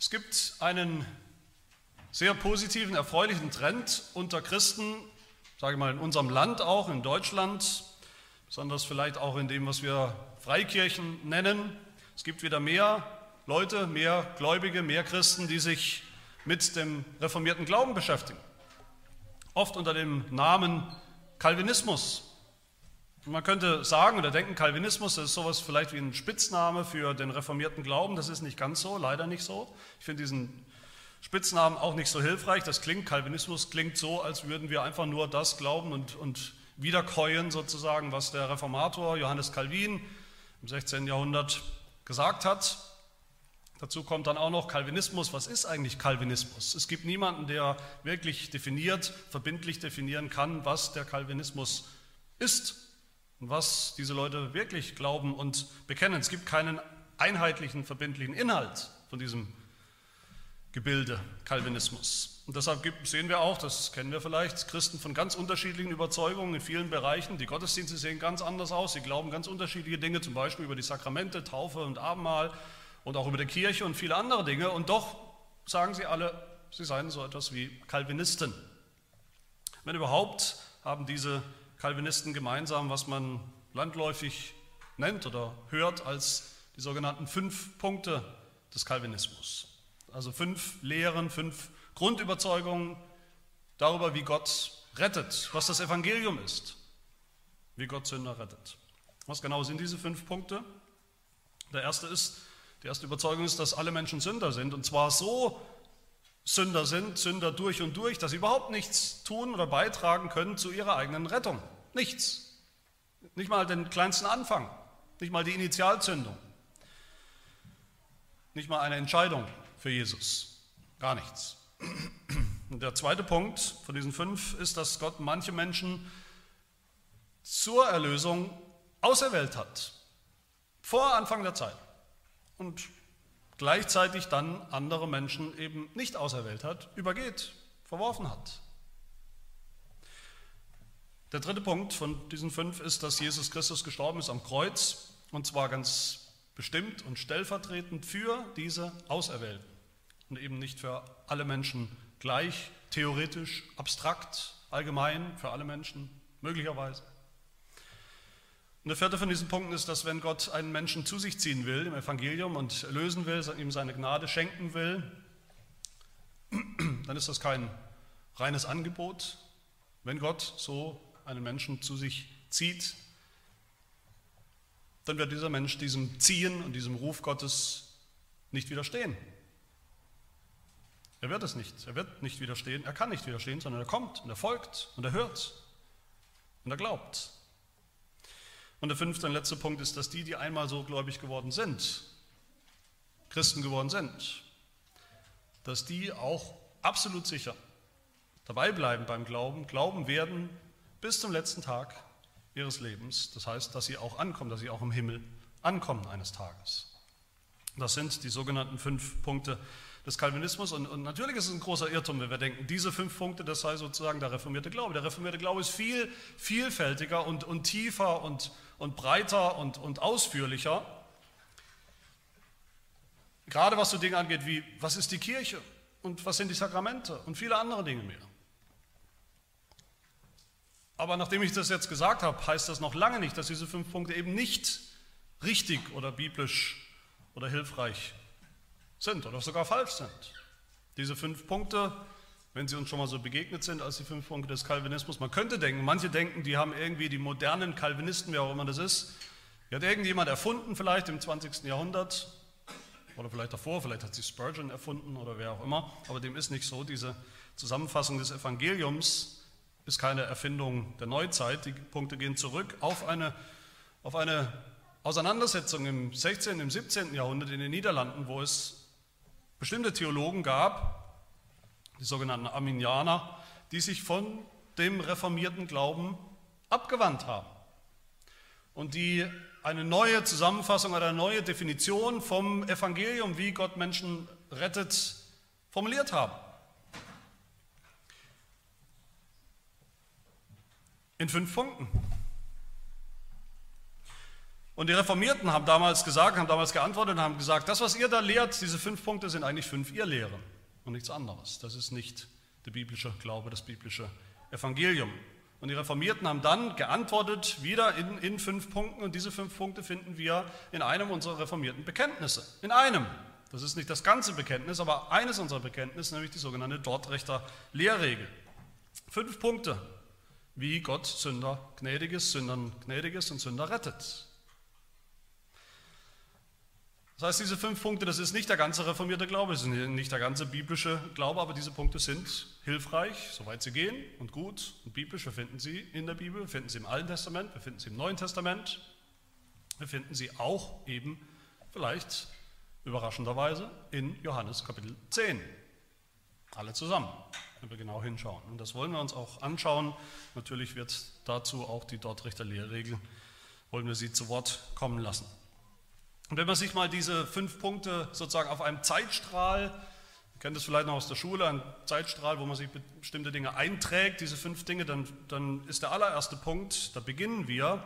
Es gibt einen sehr positiven, erfreulichen Trend unter Christen, sage ich mal in unserem Land auch, in Deutschland, besonders vielleicht auch in dem, was wir Freikirchen nennen. Es gibt wieder mehr Leute, mehr Gläubige, mehr Christen, die sich mit dem reformierten Glauben beschäftigen. Oft unter dem Namen Calvinismus. Man könnte sagen oder denken, Calvinismus ist sowas vielleicht wie ein Spitzname für den reformierten Glauben. Das ist nicht ganz so, leider nicht so. Ich finde diesen Spitznamen auch nicht so hilfreich. Das klingt, Calvinismus klingt so, als würden wir einfach nur das glauben und, und wiederkäuen sozusagen, was der Reformator Johannes Calvin im 16. Jahrhundert gesagt hat. Dazu kommt dann auch noch Calvinismus. Was ist eigentlich Calvinismus? Es gibt niemanden, der wirklich definiert, verbindlich definieren kann, was der Calvinismus ist was diese Leute wirklich glauben und bekennen. Es gibt keinen einheitlichen, verbindlichen Inhalt von diesem Gebilde Calvinismus. Und deshalb sehen wir auch, das kennen wir vielleicht, Christen von ganz unterschiedlichen Überzeugungen in vielen Bereichen. Die Gottesdienste sehen ganz anders aus. Sie glauben ganz unterschiedliche Dinge, zum Beispiel über die Sakramente, Taufe und Abendmahl und auch über die Kirche und viele andere Dinge. Und doch sagen sie alle, sie seien so etwas wie Calvinisten. Wenn überhaupt, haben diese Calvinisten gemeinsam, was man landläufig nennt oder hört als die sogenannten fünf Punkte des Calvinismus. Also fünf Lehren, fünf Grundüberzeugungen darüber, wie Gott rettet, was das Evangelium ist, wie Gott Sünder rettet. Was genau sind diese fünf Punkte? Der erste ist, die erste Überzeugung ist, dass alle Menschen Sünder sind und zwar so Sünder sind, Sünder durch und durch, dass sie überhaupt nichts tun oder beitragen können zu ihrer eigenen Rettung. Nichts. Nicht mal den kleinsten Anfang, nicht mal die Initialzündung, nicht mal eine Entscheidung für Jesus. Gar nichts. Und der zweite Punkt von diesen fünf ist, dass Gott manche Menschen zur Erlösung auserwählt hat, vor Anfang der Zeit und gleichzeitig dann andere Menschen eben nicht auserwählt hat, übergeht, verworfen hat. Der dritte Punkt von diesen fünf ist, dass Jesus Christus gestorben ist am Kreuz und zwar ganz bestimmt und stellvertretend für diese Auserwählten und eben nicht für alle Menschen gleich, theoretisch, abstrakt, allgemein, für alle Menschen, möglicherweise. Und der vierte von diesen Punkten ist, dass wenn Gott einen Menschen zu sich ziehen will im Evangelium und lösen will, ihm seine Gnade schenken will, dann ist das kein reines Angebot. Wenn Gott so einen Menschen zu sich zieht, dann wird dieser Mensch diesem Ziehen und diesem Ruf Gottes nicht widerstehen. Er wird es nicht. Er wird nicht widerstehen. Er kann nicht widerstehen, sondern er kommt und er folgt und er hört und er glaubt. Und der fünfte und letzte Punkt ist, dass die, die einmal so gläubig geworden sind, Christen geworden sind, dass die auch absolut sicher dabei bleiben beim Glauben, glauben werden bis zum letzten Tag ihres Lebens. Das heißt, dass sie auch ankommen, dass sie auch im Himmel ankommen eines Tages. Das sind die sogenannten fünf Punkte des Calvinismus. Und, und, natürlich ist es ein großer Irrtum, wenn wir denken, diese fünf Punkte, das sei sozusagen der reformierte Glaube. Der reformierte Glaube ist viel vielfältiger und, und tiefer und, und breiter und, und ausführlicher. Gerade was so Dinge angeht wie, was ist die Kirche und was sind die Sakramente und viele andere Dinge mehr. Aber nachdem ich das jetzt gesagt habe, heißt das noch lange nicht, dass diese fünf Punkte eben nicht richtig oder biblisch oder hilfreich sind oder sogar falsch sind. Diese fünf Punkte, wenn sie uns schon mal so begegnet sind als die fünf Punkte des Calvinismus, man könnte denken, manche denken, die haben irgendwie die modernen Calvinisten, wer auch immer das ist, die hat irgendjemand erfunden, vielleicht im 20. Jahrhundert oder vielleicht davor, vielleicht hat sie Spurgeon erfunden oder wer auch immer, aber dem ist nicht so. Diese Zusammenfassung des Evangeliums ist keine Erfindung der Neuzeit. Die Punkte gehen zurück auf eine, auf eine Auseinandersetzung im 16., im 17. Jahrhundert in den Niederlanden, wo es bestimmte Theologen gab, die sogenannten Arminianer, die sich von dem reformierten Glauben abgewandt haben und die eine neue Zusammenfassung oder eine neue Definition vom Evangelium, wie Gott Menschen rettet, formuliert haben. In fünf Punkten. Und die Reformierten haben damals gesagt, haben damals geantwortet und haben gesagt, das, was ihr da lehrt, diese fünf Punkte sind eigentlich fünf Irrlehren und nichts anderes. Das ist nicht der biblische Glaube, das biblische Evangelium. Und die Reformierten haben dann geantwortet, wieder in, in fünf Punkten. Und diese fünf Punkte finden wir in einem unserer reformierten Bekenntnisse. In einem. Das ist nicht das ganze Bekenntnis, aber eines unserer Bekenntnisse, nämlich die sogenannte Dortrechter Lehrregel. Fünf Punkte, wie Gott Sünder gnädiges, Sündern gnädiges und Sünder rettet. Das heißt, diese fünf Punkte, das ist nicht der ganze reformierte Glaube, das ist nicht der ganze biblische Glaube, aber diese Punkte sind hilfreich, soweit sie gehen und gut und biblisch. Wir finden sie in der Bibel, wir finden sie im Alten Testament, wir finden sie im Neuen Testament, wir finden sie auch eben vielleicht überraschenderweise in Johannes Kapitel 10. Alle zusammen, wenn wir genau hinschauen. Und das wollen wir uns auch anschauen. Natürlich wird dazu auch die Dortrichter Lehrregel, wollen wir sie zu Wort kommen lassen. Und wenn man sich mal diese fünf Punkte sozusagen auf einem Zeitstrahl, ihr kennt das vielleicht noch aus der Schule, ein Zeitstrahl, wo man sich bestimmte Dinge einträgt, diese fünf Dinge, dann, dann ist der allererste Punkt, da beginnen wir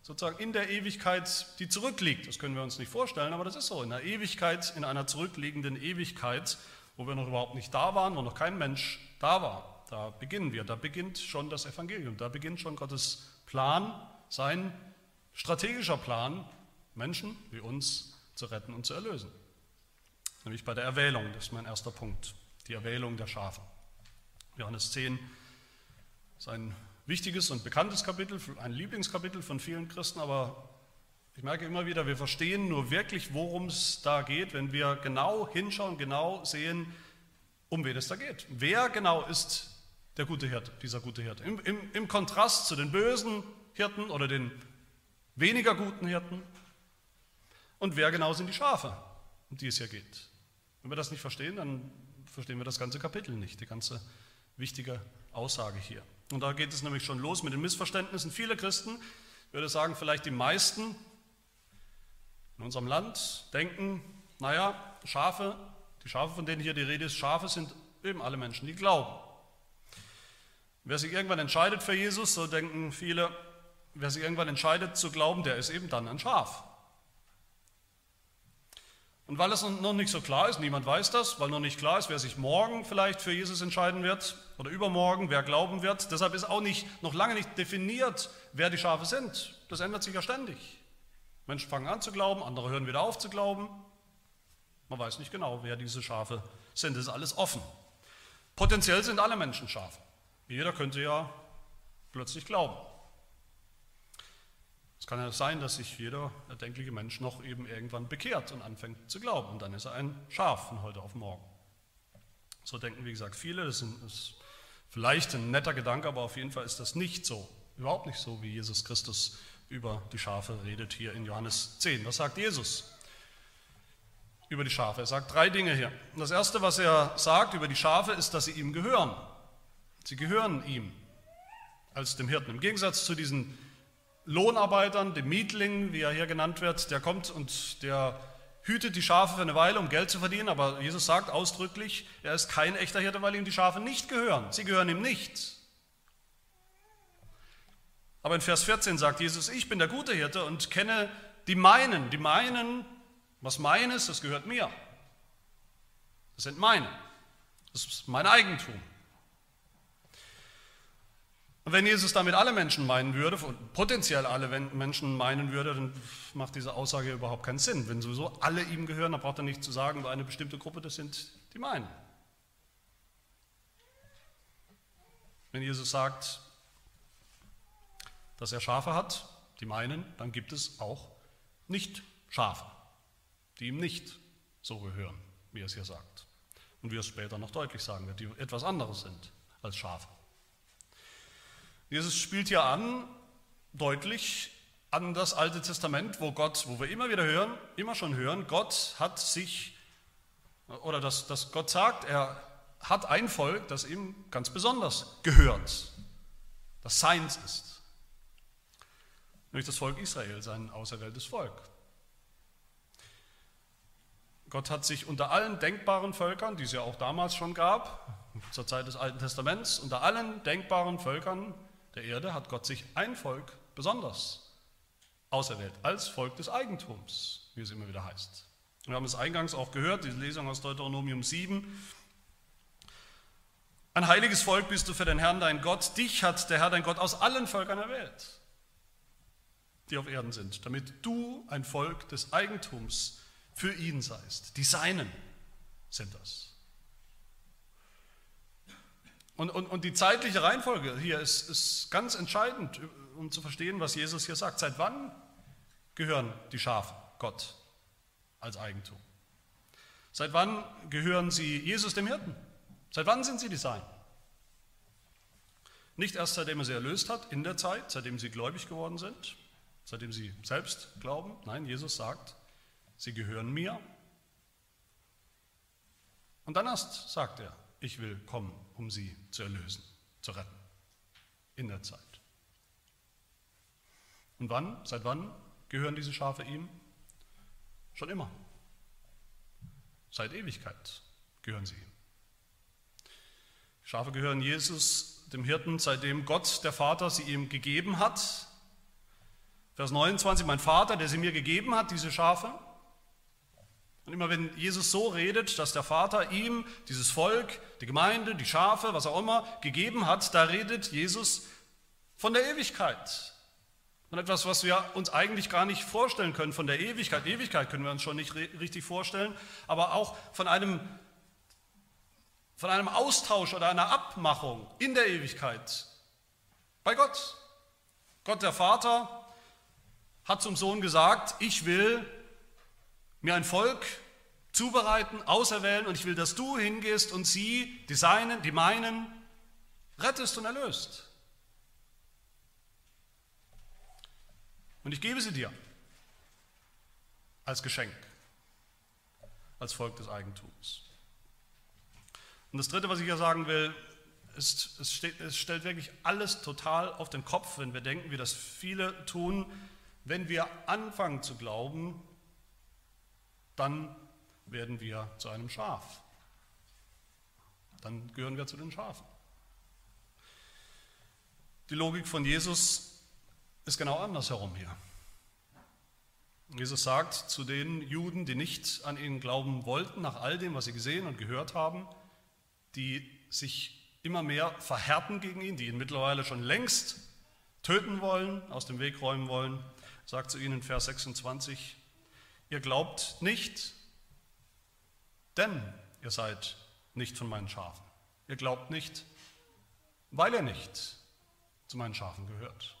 sozusagen in der Ewigkeit, die zurückliegt. Das können wir uns nicht vorstellen, aber das ist so. In der Ewigkeit, in einer zurückliegenden Ewigkeit, wo wir noch überhaupt nicht da waren, wo noch kein Mensch da war, da beginnen wir. Da beginnt schon das Evangelium, da beginnt schon Gottes Plan, sein strategischer Plan, Menschen wie uns zu retten und zu erlösen. Nämlich bei der Erwählung, das ist mein erster Punkt, die Erwählung der Schafe. Johannes 10 ist ein wichtiges und bekanntes Kapitel, ein Lieblingskapitel von vielen Christen, aber ich merke immer wieder, wir verstehen nur wirklich, worum es da geht, wenn wir genau hinschauen, genau sehen, um wen es da geht. Wer genau ist der gute Hirte, dieser gute Hirte? Im, im, Im Kontrast zu den bösen Hirten oder den weniger guten Hirten, und wer genau sind die Schafe, um die es hier geht. Wenn wir das nicht verstehen, dann verstehen wir das ganze Kapitel nicht, die ganze wichtige Aussage hier. Und da geht es nämlich schon los mit den Missverständnissen. Viele Christen, ich würde sagen vielleicht die meisten in unserem Land, denken, naja, Schafe, die Schafe, von denen hier die Rede ist, Schafe sind eben alle Menschen, die glauben. Wer sich irgendwann entscheidet für Jesus, so denken viele, wer sich irgendwann entscheidet zu glauben, der ist eben dann ein Schaf. Und weil es noch nicht so klar ist, niemand weiß das, weil noch nicht klar ist, wer sich morgen vielleicht für Jesus entscheiden wird oder übermorgen, wer glauben wird, deshalb ist auch nicht, noch lange nicht definiert, wer die Schafe sind. Das ändert sich ja ständig. Menschen fangen an zu glauben, andere hören wieder auf zu glauben. Man weiß nicht genau, wer diese Schafe sind. Das ist alles offen. Potenziell sind alle Menschen Schafe. Jeder könnte ja plötzlich glauben. Es kann ja sein, dass sich jeder erdenkliche Mensch noch eben irgendwann bekehrt und anfängt zu glauben. Und dann ist er ein Schaf von heute auf morgen. So denken, wie gesagt, viele. Das ist vielleicht ein netter Gedanke, aber auf jeden Fall ist das nicht so. Überhaupt nicht so, wie Jesus Christus über die Schafe redet hier in Johannes 10. Was sagt Jesus über die Schafe? Er sagt drei Dinge hier. Das Erste, was er sagt über die Schafe, ist, dass sie ihm gehören. Sie gehören ihm als dem Hirten. Im Gegensatz zu diesen Lohnarbeitern, dem Mietling, wie er hier genannt wird, der kommt und der hütet die Schafe für eine Weile, um Geld zu verdienen, aber Jesus sagt ausdrücklich, er ist kein echter Hirte, weil ihm die Schafe nicht gehören. Sie gehören ihm nicht. Aber in Vers 14 sagt Jesus, ich bin der gute Hirte und kenne die meinen. Die meinen, was meines, das gehört mir. Das sind meine. Das ist mein Eigentum. Und wenn Jesus damit alle Menschen meinen würde, potenziell alle Menschen meinen würde, dann macht diese Aussage überhaupt keinen Sinn. Wenn sowieso alle ihm gehören, dann braucht er nicht zu sagen, über eine bestimmte Gruppe, das sind die meinen. Wenn Jesus sagt, dass er Schafe hat, die meinen, dann gibt es auch nicht Schafe, die ihm nicht so gehören, wie er es hier sagt. Und wie er es später noch deutlich sagen wird, die etwas anderes sind als Schafe. Jesus spielt hier an, deutlich an das Alte Testament, wo Gott, wo wir immer wieder hören, immer schon hören, Gott hat sich, oder dass, dass Gott sagt, er hat ein Volk, das ihm ganz besonders gehört, das seins ist. Nämlich das Volk Israel, sein auserwähltes Volk. Gott hat sich unter allen denkbaren Völkern, die es ja auch damals schon gab, zur Zeit des Alten Testaments, unter allen denkbaren Völkern der Erde hat Gott sich ein Volk besonders auserwählt, als Volk des Eigentums, wie es immer wieder heißt. Wir haben es eingangs auch gehört, die Lesung aus Deuteronomium 7. Ein heiliges Volk bist du für den Herrn, dein Gott. Dich hat der Herr, dein Gott, aus allen Völkern erwählt, die auf Erden sind, damit du ein Volk des Eigentums für ihn seist. Die Seinen sind das. Und, und, und die zeitliche Reihenfolge hier ist, ist ganz entscheidend, um zu verstehen, was Jesus hier sagt. Seit wann gehören die Schafe Gott als Eigentum? Seit wann gehören sie Jesus dem Hirten? Seit wann sind sie die Sein? Nicht erst seitdem er sie erlöst hat, in der Zeit, seitdem sie gläubig geworden sind, seitdem sie selbst glauben. Nein, Jesus sagt, sie gehören mir. Und dann erst sagt er, ich will kommen, um sie zu erlösen, zu retten. In der Zeit. Und wann, seit wann gehören diese Schafe ihm? Schon immer. Seit Ewigkeit gehören sie ihm. Schafe gehören Jesus, dem Hirten, seitdem Gott, der Vater, sie ihm gegeben hat. Vers 29, mein Vater, der sie mir gegeben hat, diese Schafe. Und immer wenn Jesus so redet, dass der Vater ihm dieses Volk, die Gemeinde, die Schafe, was auch immer, gegeben hat, da redet Jesus von der Ewigkeit. Von etwas, was wir uns eigentlich gar nicht vorstellen können, von der Ewigkeit. Ewigkeit können wir uns schon nicht richtig vorstellen, aber auch von einem, von einem Austausch oder einer Abmachung in der Ewigkeit bei Gott. Gott der Vater hat zum Sohn gesagt, ich will mir ein Volk zubereiten, auserwählen und ich will, dass du hingehst und sie, die Seinen, die meinen, rettest und erlöst. Und ich gebe sie dir als Geschenk, als Volk des Eigentums. Und das Dritte, was ich hier sagen will, ist, es, steht, es stellt wirklich alles total auf den Kopf, wenn wir denken, wie das viele tun, wenn wir anfangen zu glauben, dann werden wir zu einem Schaf. Dann gehören wir zu den Schafen. Die Logik von Jesus ist genau andersherum hier. Jesus sagt zu den Juden, die nicht an ihn glauben wollten, nach all dem, was sie gesehen und gehört haben, die sich immer mehr verhärten gegen ihn, die ihn mittlerweile schon längst töten wollen, aus dem Weg räumen wollen, sagt zu ihnen in Vers 26, Ihr glaubt nicht, denn ihr seid nicht von meinen Schafen. Ihr glaubt nicht, weil ihr nicht zu meinen Schafen gehört.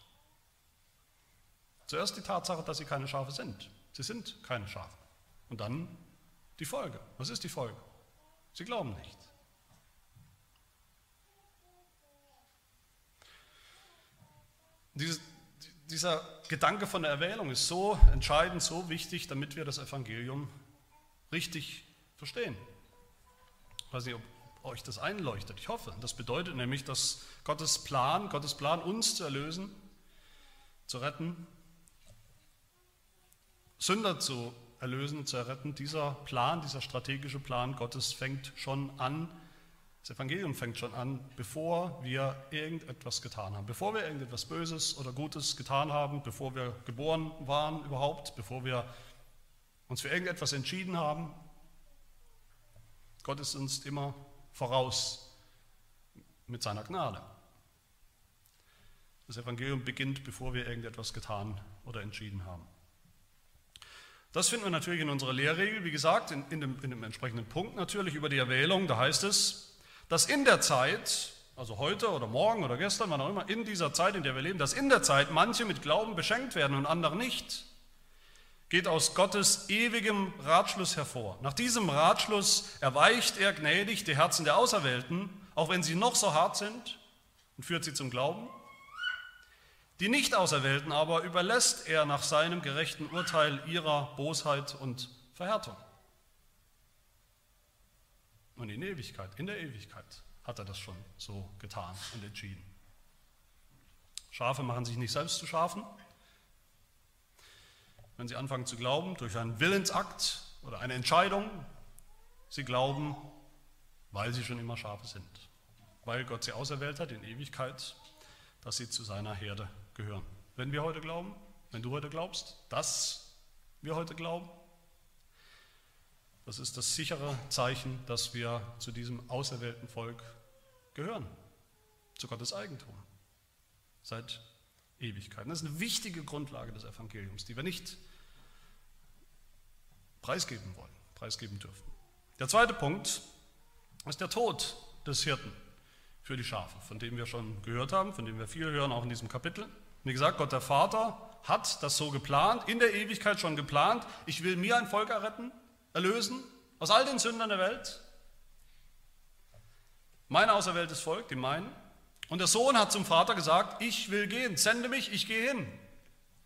Zuerst die Tatsache, dass sie keine Schafe sind. Sie sind keine Schafe. Und dann die Folge. Was ist die Folge? Sie glauben nicht. Dieses, dieser Gedanke von der Erwählung ist so entscheidend, so wichtig, damit wir das Evangelium richtig verstehen. Ich weiß nicht, ob euch das einleuchtet. Ich hoffe. Das bedeutet nämlich, dass Gottes Plan, Gottes Plan, uns zu erlösen, zu retten, Sünder zu erlösen, zu erretten, dieser Plan, dieser strategische Plan Gottes fängt schon an das Evangelium fängt schon an, bevor wir irgendetwas getan haben, bevor wir irgendetwas Böses oder Gutes getan haben, bevor wir geboren waren überhaupt, bevor wir uns für irgendetwas entschieden haben. Gott ist uns immer voraus mit seiner Gnade. Das Evangelium beginnt, bevor wir irgendetwas getan oder entschieden haben. Das finden wir natürlich in unserer Lehrregel, wie gesagt, in, in, dem, in dem entsprechenden Punkt natürlich über die Erwählung. Da heißt es, dass in der Zeit, also heute oder morgen oder gestern, wann auch immer, in dieser Zeit, in der wir leben, dass in der Zeit manche mit Glauben beschenkt werden und andere nicht, geht aus Gottes ewigem Ratschluss hervor. Nach diesem Ratschluss erweicht er gnädig die Herzen der Auserwählten, auch wenn sie noch so hart sind, und führt sie zum Glauben. Die Nicht-Auserwählten aber überlässt er nach seinem gerechten Urteil ihrer Bosheit und Verhärtung. Und in Ewigkeit, in der Ewigkeit hat er das schon so getan und entschieden. Schafe machen sich nicht selbst zu Schafen. Wenn sie anfangen zu glauben, durch einen Willensakt oder eine Entscheidung, sie glauben, weil sie schon immer Schafe sind. Weil Gott sie auserwählt hat in Ewigkeit, dass sie zu seiner Herde gehören. Wenn wir heute glauben, wenn du heute glaubst, dass wir heute glauben, das ist das sichere Zeichen, dass wir zu diesem auserwählten Volk gehören, zu Gottes Eigentum, seit Ewigkeiten. Das ist eine wichtige Grundlage des Evangeliums, die wir nicht preisgeben wollen, preisgeben dürfen. Der zweite Punkt ist der Tod des Hirten für die Schafe, von dem wir schon gehört haben, von dem wir viel hören, auch in diesem Kapitel. Wie gesagt, Gott der Vater hat das so geplant, in der Ewigkeit schon geplant. Ich will mir ein Volk erretten, erlösen aus all den Sündern der Welt. Mein auserwähltes Volk, die meinen. Und der Sohn hat zum Vater gesagt, ich will gehen, sende mich, ich gehe hin.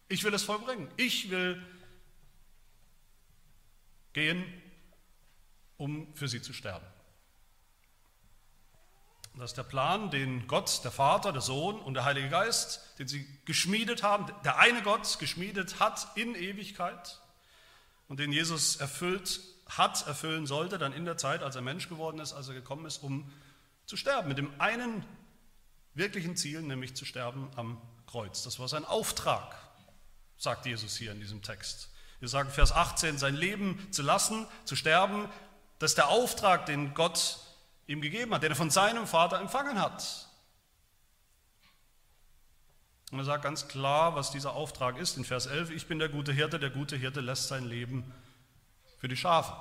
Ich will es vollbringen. Ich will gehen, um für sie zu sterben. Das ist der Plan, den Gott, der Vater, der Sohn und der Heilige Geist, den sie geschmiedet haben, der eine Gott geschmiedet hat in Ewigkeit und den Jesus erfüllt hat, erfüllen sollte, dann in der Zeit, als er Mensch geworden ist, als er gekommen ist, um zu sterben, mit dem einen wirklichen Ziel, nämlich zu sterben am Kreuz. Das war sein Auftrag, sagt Jesus hier in diesem Text. Wir sagen Vers 18, sein Leben zu lassen, zu sterben, das ist der Auftrag, den Gott ihm gegeben hat, den er von seinem Vater empfangen hat. Und er sagt ganz klar, was dieser Auftrag ist in Vers 11, ich bin der gute Hirte, der gute Hirte lässt sein Leben für die Schafe.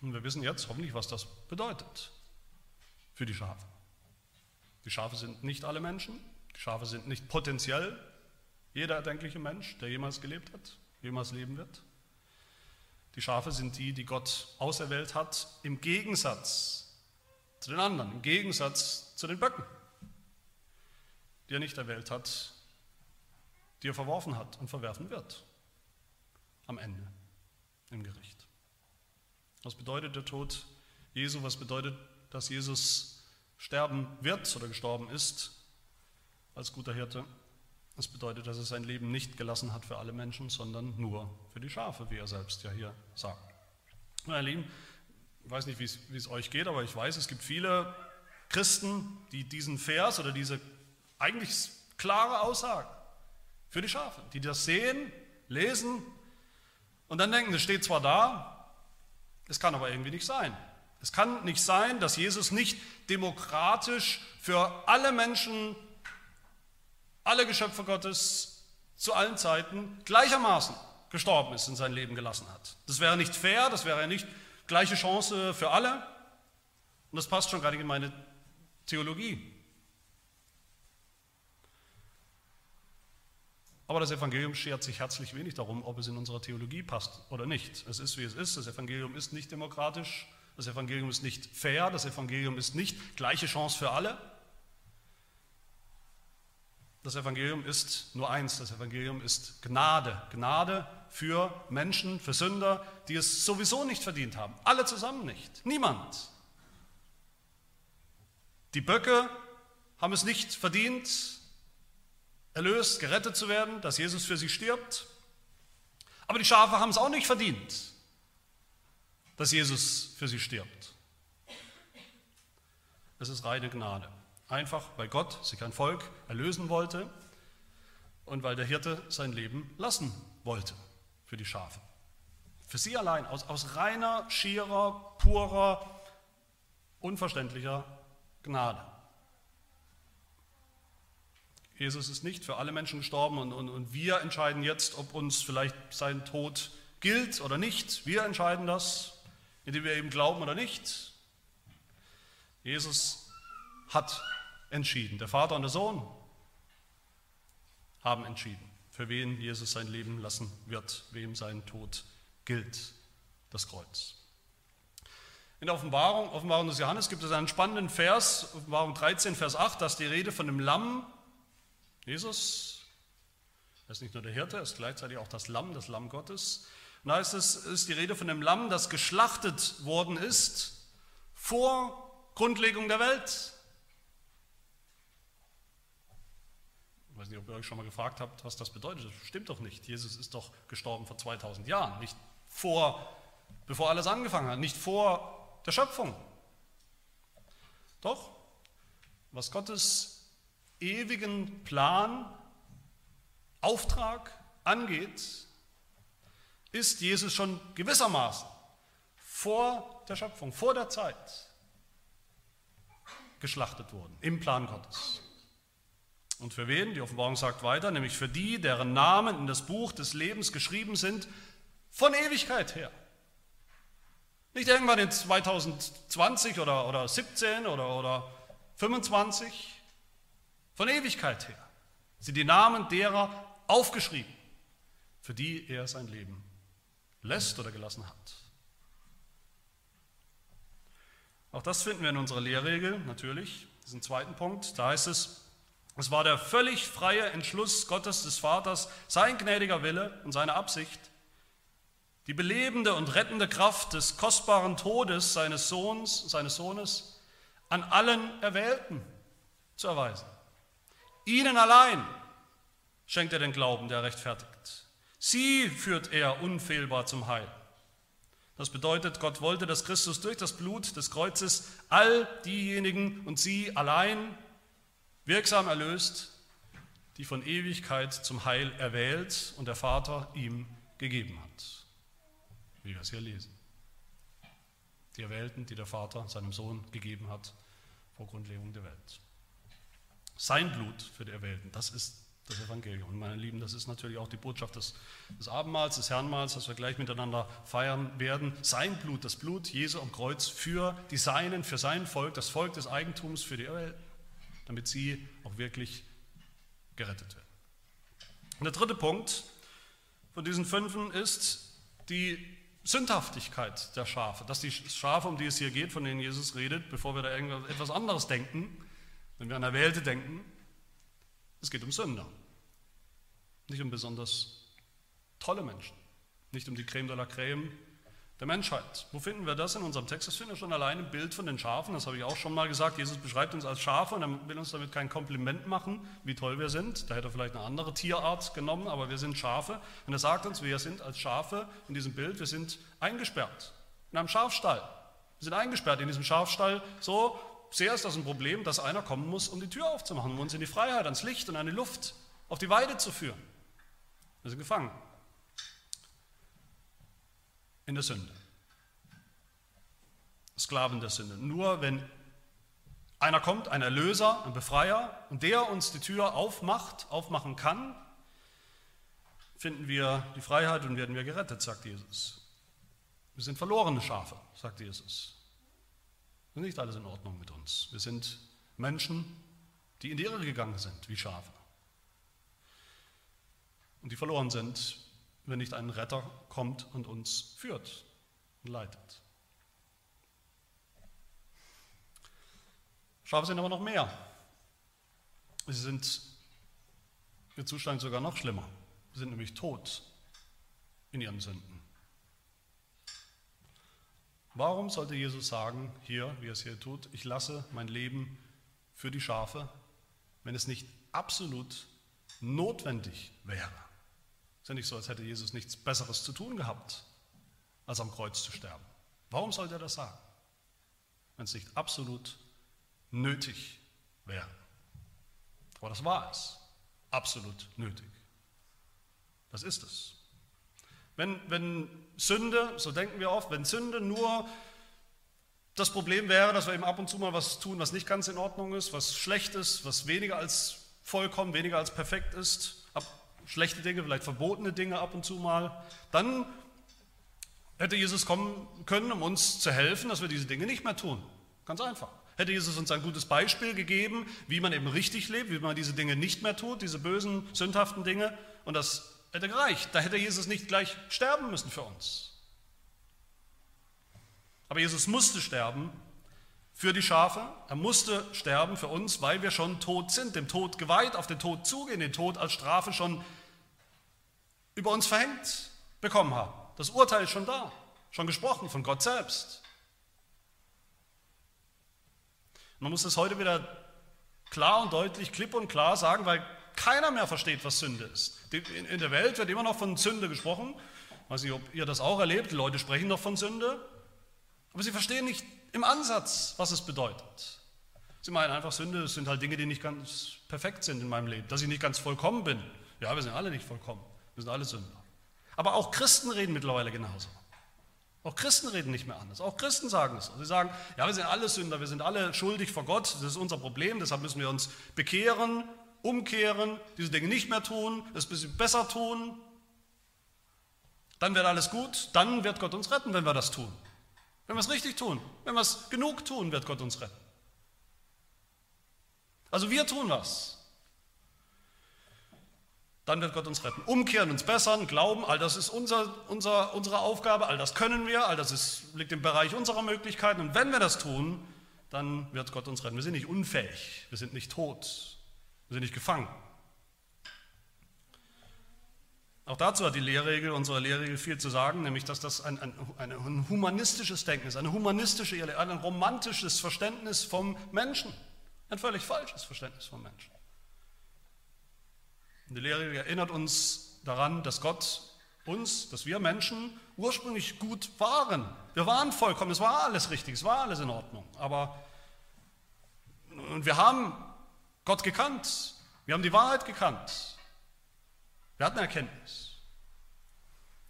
Und wir wissen jetzt hoffentlich, was das bedeutet für die Schafe. Die Schafe sind nicht alle Menschen, die Schafe sind nicht potenziell jeder erdenkliche Mensch, der jemals gelebt hat, jemals leben wird. Die Schafe sind die, die Gott auserwählt hat, im Gegensatz zu den anderen, im Gegensatz zu den Böcken, die er nicht erwählt hat, die er verworfen hat und verwerfen wird am Ende im Gericht. Was bedeutet der Tod Jesu? Was bedeutet, dass Jesus sterben wird oder gestorben ist als guter Hirte? Das bedeutet, dass er sein Leben nicht gelassen hat für alle Menschen, sondern nur für die Schafe, wie er selbst ja hier sagt. Meine Lieben, ich weiß nicht, wie es, wie es euch geht, aber ich weiß, es gibt viele Christen, die diesen Vers oder diese eigentlich klare Aussage für die Schafe, die das sehen, lesen und dann denken, es steht zwar da, es kann aber irgendwie nicht sein. Es kann nicht sein, dass Jesus nicht demokratisch für alle Menschen, alle Geschöpfe Gottes zu allen Zeiten gleichermaßen gestorben ist und sein Leben gelassen hat. Das wäre nicht fair, das wäre nicht gleiche Chance für alle. Und das passt schon gar nicht in meine Theologie. Aber das Evangelium schert sich herzlich wenig darum, ob es in unserer Theologie passt oder nicht. Es ist, wie es ist. Das Evangelium ist nicht demokratisch. Das Evangelium ist nicht fair. Das Evangelium ist nicht gleiche Chance für alle. Das Evangelium ist nur eins. Das Evangelium ist Gnade. Gnade für Menschen, für Sünder, die es sowieso nicht verdient haben. Alle zusammen nicht. Niemand. Die Böcke haben es nicht verdient, erlöst, gerettet zu werden, dass Jesus für sie stirbt. Aber die Schafe haben es auch nicht verdient, dass Jesus für sie stirbt. Es ist reine Gnade. Einfach, weil Gott sich ein Volk erlösen wollte und weil der Hirte sein Leben lassen wollte für die Schafe. Für sie allein, aus, aus reiner, schierer, purer, unverständlicher Gnade. Jesus ist nicht für alle Menschen gestorben und, und, und wir entscheiden jetzt, ob uns vielleicht sein Tod gilt oder nicht. Wir entscheiden das, indem wir eben glauben oder nicht. Jesus hat entschieden. Der Vater und der Sohn haben entschieden, für wen Jesus sein Leben lassen wird, wem sein Tod gilt, das Kreuz. In der Offenbarung, Offenbarung des Johannes gibt es einen spannenden Vers, Offenbarung 13, Vers 8, dass die Rede von dem Lamm Jesus er ist nicht nur der Hirte, er ist gleichzeitig auch das Lamm, das Lamm Gottes. Und da heißt es, ist die Rede von dem Lamm, das geschlachtet worden ist vor Grundlegung der Welt. Ich weiß nicht, ob ihr euch schon mal gefragt habt, was das bedeutet. Das stimmt doch nicht. Jesus ist doch gestorben vor 2000 Jahren, nicht vor, bevor alles angefangen hat, nicht vor der Schöpfung. Doch, was Gottes ewigen Plan Auftrag angeht, ist Jesus schon gewissermaßen vor der Schöpfung, vor der Zeit geschlachtet worden, im Plan Gottes. Und für wen? Die Offenbarung sagt weiter, nämlich für die, deren Namen in das Buch des Lebens geschrieben sind, von Ewigkeit her. Nicht irgendwann in 2020 oder, oder 17 oder, oder 25, von Ewigkeit her sind die Namen derer aufgeschrieben, für die er sein Leben lässt oder gelassen hat. Auch das finden wir in unserer Lehrregel natürlich, diesen zweiten Punkt. Da heißt es, es war der völlig freie Entschluss Gottes des Vaters, sein gnädiger Wille und seine Absicht, die belebende und rettende Kraft des kostbaren Todes seines Sohns, seines Sohnes an allen Erwählten zu erweisen. Ihnen allein schenkt er den Glauben, der rechtfertigt. Sie führt er unfehlbar zum Heil. Das bedeutet, Gott wollte, dass Christus durch das Blut des Kreuzes all diejenigen und sie allein wirksam erlöst, die von Ewigkeit zum Heil erwählt und der Vater ihm gegeben hat. Wie wir es hier lesen. Die Erwählten, die der Vater seinem Sohn gegeben hat vor Grundlegung der Welt. Sein Blut für die Erwählten, das ist das Evangelium. Und meine Lieben, das ist natürlich auch die Botschaft des, des Abendmahls, des Herrnmahls, das wir gleich miteinander feiern werden. Sein Blut, das Blut Jesu am Kreuz für die Seinen, für sein Volk, das Volk des Eigentums, für die Erwählten, damit sie auch wirklich gerettet werden. Und der dritte Punkt von diesen fünfen ist die Sündhaftigkeit der Schafe. Dass die Schafe, um die es hier geht, von denen Jesus redet, bevor wir da irgendwas anderes denken, wenn wir an Erwählte denken, es geht um Sünder. Nicht um besonders tolle Menschen. Nicht um die Creme de la Creme der Menschheit. Wo finden wir das in unserem Text? Das finden wir schon allein im Bild von den Schafen. Das habe ich auch schon mal gesagt. Jesus beschreibt uns als Schafe und er will uns damit kein Kompliment machen, wie toll wir sind. Da hätte er vielleicht eine andere Tierart genommen, aber wir sind Schafe. Und er sagt uns, wir sind als Schafe in diesem Bild, wir sind eingesperrt in einem Schafstall. Wir sind eingesperrt in diesem Schafstall. So sehr ist das ein Problem, dass einer kommen muss, um die Tür aufzumachen, um uns in die Freiheit, ans Licht und an die Luft, auf die Weide zu führen. Wir sind gefangen in der Sünde. Sklaven der Sünde. Nur wenn einer kommt, ein Erlöser, ein Befreier, und der uns die Tür aufmacht, aufmachen kann, finden wir die Freiheit und werden wir gerettet, sagt Jesus. Wir sind verlorene Schafe, sagt Jesus. Und nicht alles in Ordnung mit uns. Wir sind Menschen, die in die Irre gegangen sind, wie Schafe. Und die verloren sind, wenn nicht ein Retter kommt und uns führt und leitet. Schafe sind aber noch mehr. Sie sind ihr Zustand sogar noch schlimmer. Sie sind nämlich tot in ihren Sünden. Warum sollte Jesus sagen, hier, wie er es hier tut, ich lasse mein Leben für die Schafe, wenn es nicht absolut notwendig wäre? Ist ja nicht so, als hätte Jesus nichts Besseres zu tun gehabt, als am Kreuz zu sterben. Warum sollte er das sagen, wenn es nicht absolut nötig wäre? Aber das war es, absolut nötig. Das ist es. Wenn, wenn Sünde, so denken wir oft, wenn Sünde nur das Problem wäre, dass wir eben ab und zu mal was tun, was nicht ganz in Ordnung ist, was schlecht ist, was weniger als vollkommen, weniger als perfekt ist, schlechte Dinge, vielleicht verbotene Dinge ab und zu mal, dann hätte Jesus kommen können, um uns zu helfen, dass wir diese Dinge nicht mehr tun. Ganz einfach. Hätte Jesus uns ein gutes Beispiel gegeben, wie man eben richtig lebt, wie man diese Dinge nicht mehr tut, diese bösen, sündhaften Dinge, und das hätte gereicht. Da hätte Jesus nicht gleich sterben müssen für uns. Aber Jesus musste sterben für die Schafe. Er musste sterben für uns, weil wir schon tot sind, dem Tod geweiht, auf den Tod zugehen, den Tod als Strafe schon über uns verhängt bekommen haben. Das Urteil ist schon da, schon gesprochen von Gott selbst. Man muss das heute wieder klar und deutlich, klipp und klar sagen, weil keiner mehr versteht, was Sünde ist. In der Welt wird immer noch von Sünde gesprochen. Ich weiß nicht, ob ihr das auch erlebt. Die Leute sprechen noch von Sünde. Aber sie verstehen nicht im Ansatz, was es bedeutet. Sie meinen einfach, Sünde sind halt Dinge, die nicht ganz perfekt sind in meinem Leben. Dass ich nicht ganz vollkommen bin Ja, wir sind alle nicht vollkommen. Wir sind alle Sünder. Aber auch Christen reden mittlerweile genauso. Auch Christen reden nicht mehr anders. Auch Christen sagen es. Sie sagen, ja, wir sind alle Sünder, wir sind alle schuldig vor Gott, das ist unser Problem, deshalb müssen wir uns bekehren, umkehren, diese Dinge nicht mehr tun, es ein bisschen besser tun. Dann wird alles gut, dann wird Gott uns retten, wenn wir das tun. Wenn wir es richtig tun, wenn wir es genug tun, wird Gott uns retten. Also wir tun was. Dann wird Gott uns retten. Umkehren, uns bessern, glauben, all das ist unser, unser, unsere Aufgabe, all das können wir, all das ist, liegt im Bereich unserer Möglichkeiten. Und wenn wir das tun, dann wird Gott uns retten. Wir sind nicht unfähig, wir sind nicht tot, wir sind nicht gefangen. Auch dazu hat die Lehrregel, unsere Lehrregel viel zu sagen, nämlich dass das ein, ein, ein humanistisches Denken ist, eine humanistische, ein romantisches Verständnis vom Menschen. Ein völlig falsches Verständnis vom Menschen. Und die Lehre erinnert uns daran, dass Gott uns, dass wir Menschen ursprünglich gut waren. Wir waren vollkommen, es war alles richtig, es war alles in Ordnung. Aber und wir haben Gott gekannt, wir haben die Wahrheit gekannt, wir hatten Erkenntnis.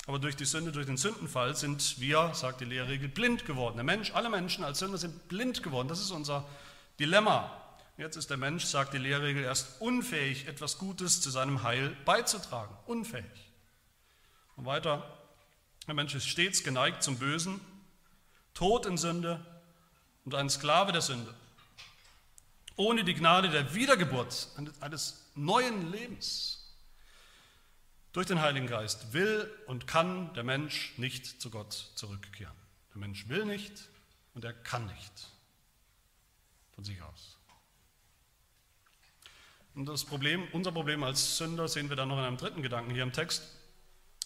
Aber durch die Sünde, durch den Sündenfall sind wir, sagt die Lehrregel, blind geworden. Der Mensch, alle Menschen als Sünder sind blind geworden. Das ist unser Dilemma. Jetzt ist der Mensch, sagt die Lehrregel, erst unfähig, etwas Gutes zu seinem Heil beizutragen. Unfähig. Und weiter, der Mensch ist stets geneigt zum Bösen, tot in Sünde und ein Sklave der Sünde. Ohne die Gnade der Wiedergeburt eines neuen Lebens durch den Heiligen Geist will und kann der Mensch nicht zu Gott zurückkehren. Der Mensch will nicht und er kann nicht von sich aus. Und das Problem, unser Problem als Sünder sehen wir dann noch in einem dritten Gedanken hier im Text.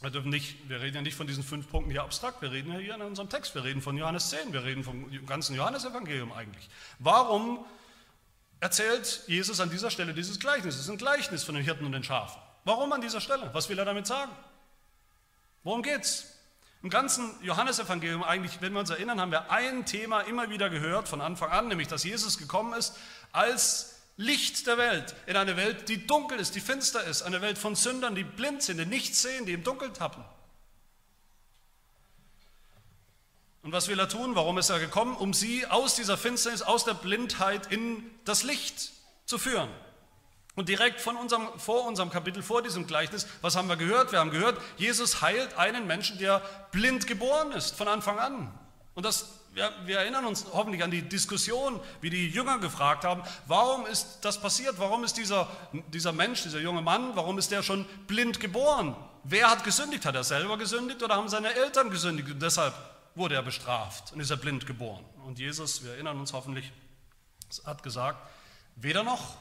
Wir, dürfen nicht, wir reden ja nicht von diesen fünf Punkten hier abstrakt, wir reden ja hier in unserem Text, wir reden von Johannes 10, wir reden vom ganzen Johannesevangelium eigentlich. Warum erzählt Jesus an dieser Stelle dieses Gleichnis? Es ist ein Gleichnis von den Hirten und den Schafen. Warum an dieser Stelle? Was will er damit sagen? Worum geht's? Im ganzen Johannesevangelium eigentlich, wenn wir uns erinnern, haben wir ein Thema immer wieder gehört von Anfang an, nämlich dass Jesus gekommen ist als Licht der Welt, in eine Welt, die dunkel ist, die finster ist, eine Welt von Sündern, die blind sind, die nichts sehen, die im Dunkeln tappen. Und was will er tun? Warum ist er gekommen? Um sie aus dieser Finsternis, aus der Blindheit in das Licht zu führen. Und direkt von unserem, vor unserem Kapitel, vor diesem Gleichnis, was haben wir gehört? Wir haben gehört, Jesus heilt einen Menschen, der blind geboren ist, von Anfang an. Und das wir, wir, erinnern uns hoffentlich an die Diskussion, wie die Jünger gefragt haben, warum ist das passiert? Warum ist dieser, dieser Mensch, dieser junge Mann, warum ist der schon blind geboren? Wer hat gesündigt? Hat er selber gesündigt oder haben seine Eltern gesündigt? Und deshalb wurde er bestraft und ist er blind geboren. Und Jesus, wir erinnern uns hoffentlich, hat gesagt, weder noch,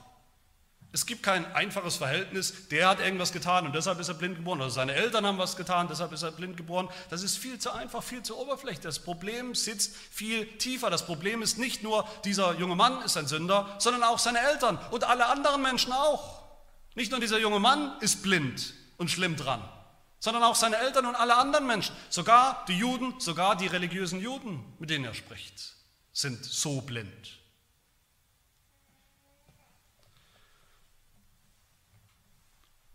es gibt kein einfaches Verhältnis, der hat irgendwas getan und deshalb ist er blind geboren. Oder seine Eltern haben was getan, deshalb ist er blind geboren. Das ist viel zu einfach, viel zu oberflächlich. Das Problem sitzt viel tiefer. Das Problem ist nicht nur, dieser junge Mann ist ein Sünder, sondern auch seine Eltern und alle anderen Menschen auch. Nicht nur dieser junge Mann ist blind und schlimm dran, sondern auch seine Eltern und alle anderen Menschen. Sogar die Juden, sogar die religiösen Juden, mit denen er spricht, sind so blind.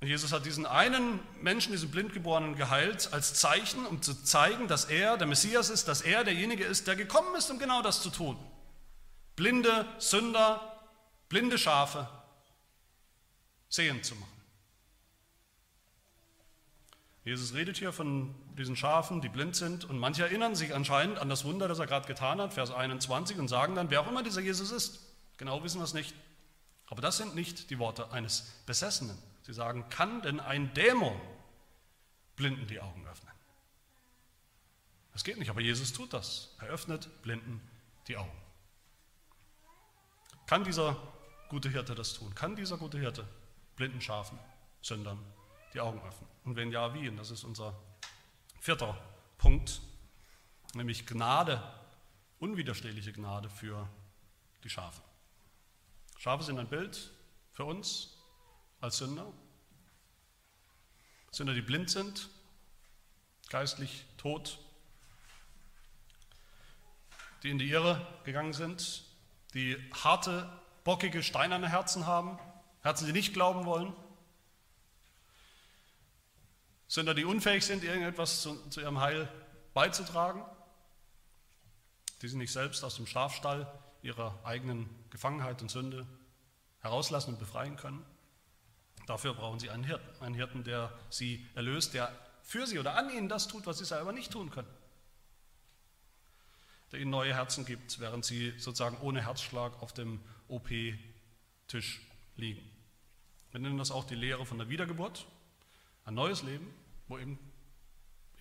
Und Jesus hat diesen einen Menschen, diesen Blindgeborenen, geheilt als Zeichen, um zu zeigen, dass er der Messias ist, dass er derjenige ist, der gekommen ist, um genau das zu tun. Blinde Sünder, blinde Schafe sehend zu machen. Jesus redet hier von diesen Schafen, die blind sind, und manche erinnern sich anscheinend an das Wunder, das er gerade getan hat, Vers 21, und sagen dann, wer auch immer dieser Jesus ist. Genau wissen wir es nicht. Aber das sind nicht die Worte eines Besessenen. Sie sagen, kann denn ein Dämon Blinden die Augen öffnen? Das geht nicht, aber Jesus tut das. Er öffnet Blinden die Augen. Kann dieser gute Hirte das tun? Kann dieser gute Hirte blinden Schafen, Sündern die Augen öffnen? Und wenn ja, wie? Und das ist unser vierter Punkt, nämlich Gnade, unwiderstehliche Gnade für die Schafe. Schafe sind ein Bild für uns, als Sünder. Sünder, die blind sind, geistlich tot, die in die Irre gegangen sind, die harte, bockige, steinerne Herzen haben, Herzen, die nicht glauben wollen, Sünder, die unfähig sind, irgendetwas zu, zu ihrem Heil beizutragen, die sie nicht selbst aus dem Schafstall ihrer eigenen Gefangenheit und Sünde herauslassen und befreien können. Dafür brauchen sie einen Hirten, einen Hirten, der sie erlöst, der für sie oder an ihnen das tut, was sie selber nicht tun können. Der ihnen neue Herzen gibt, während sie sozusagen ohne Herzschlag auf dem OP-Tisch liegen. Wir nennen das auch die Lehre von der Wiedergeburt, ein neues Leben, wo eben,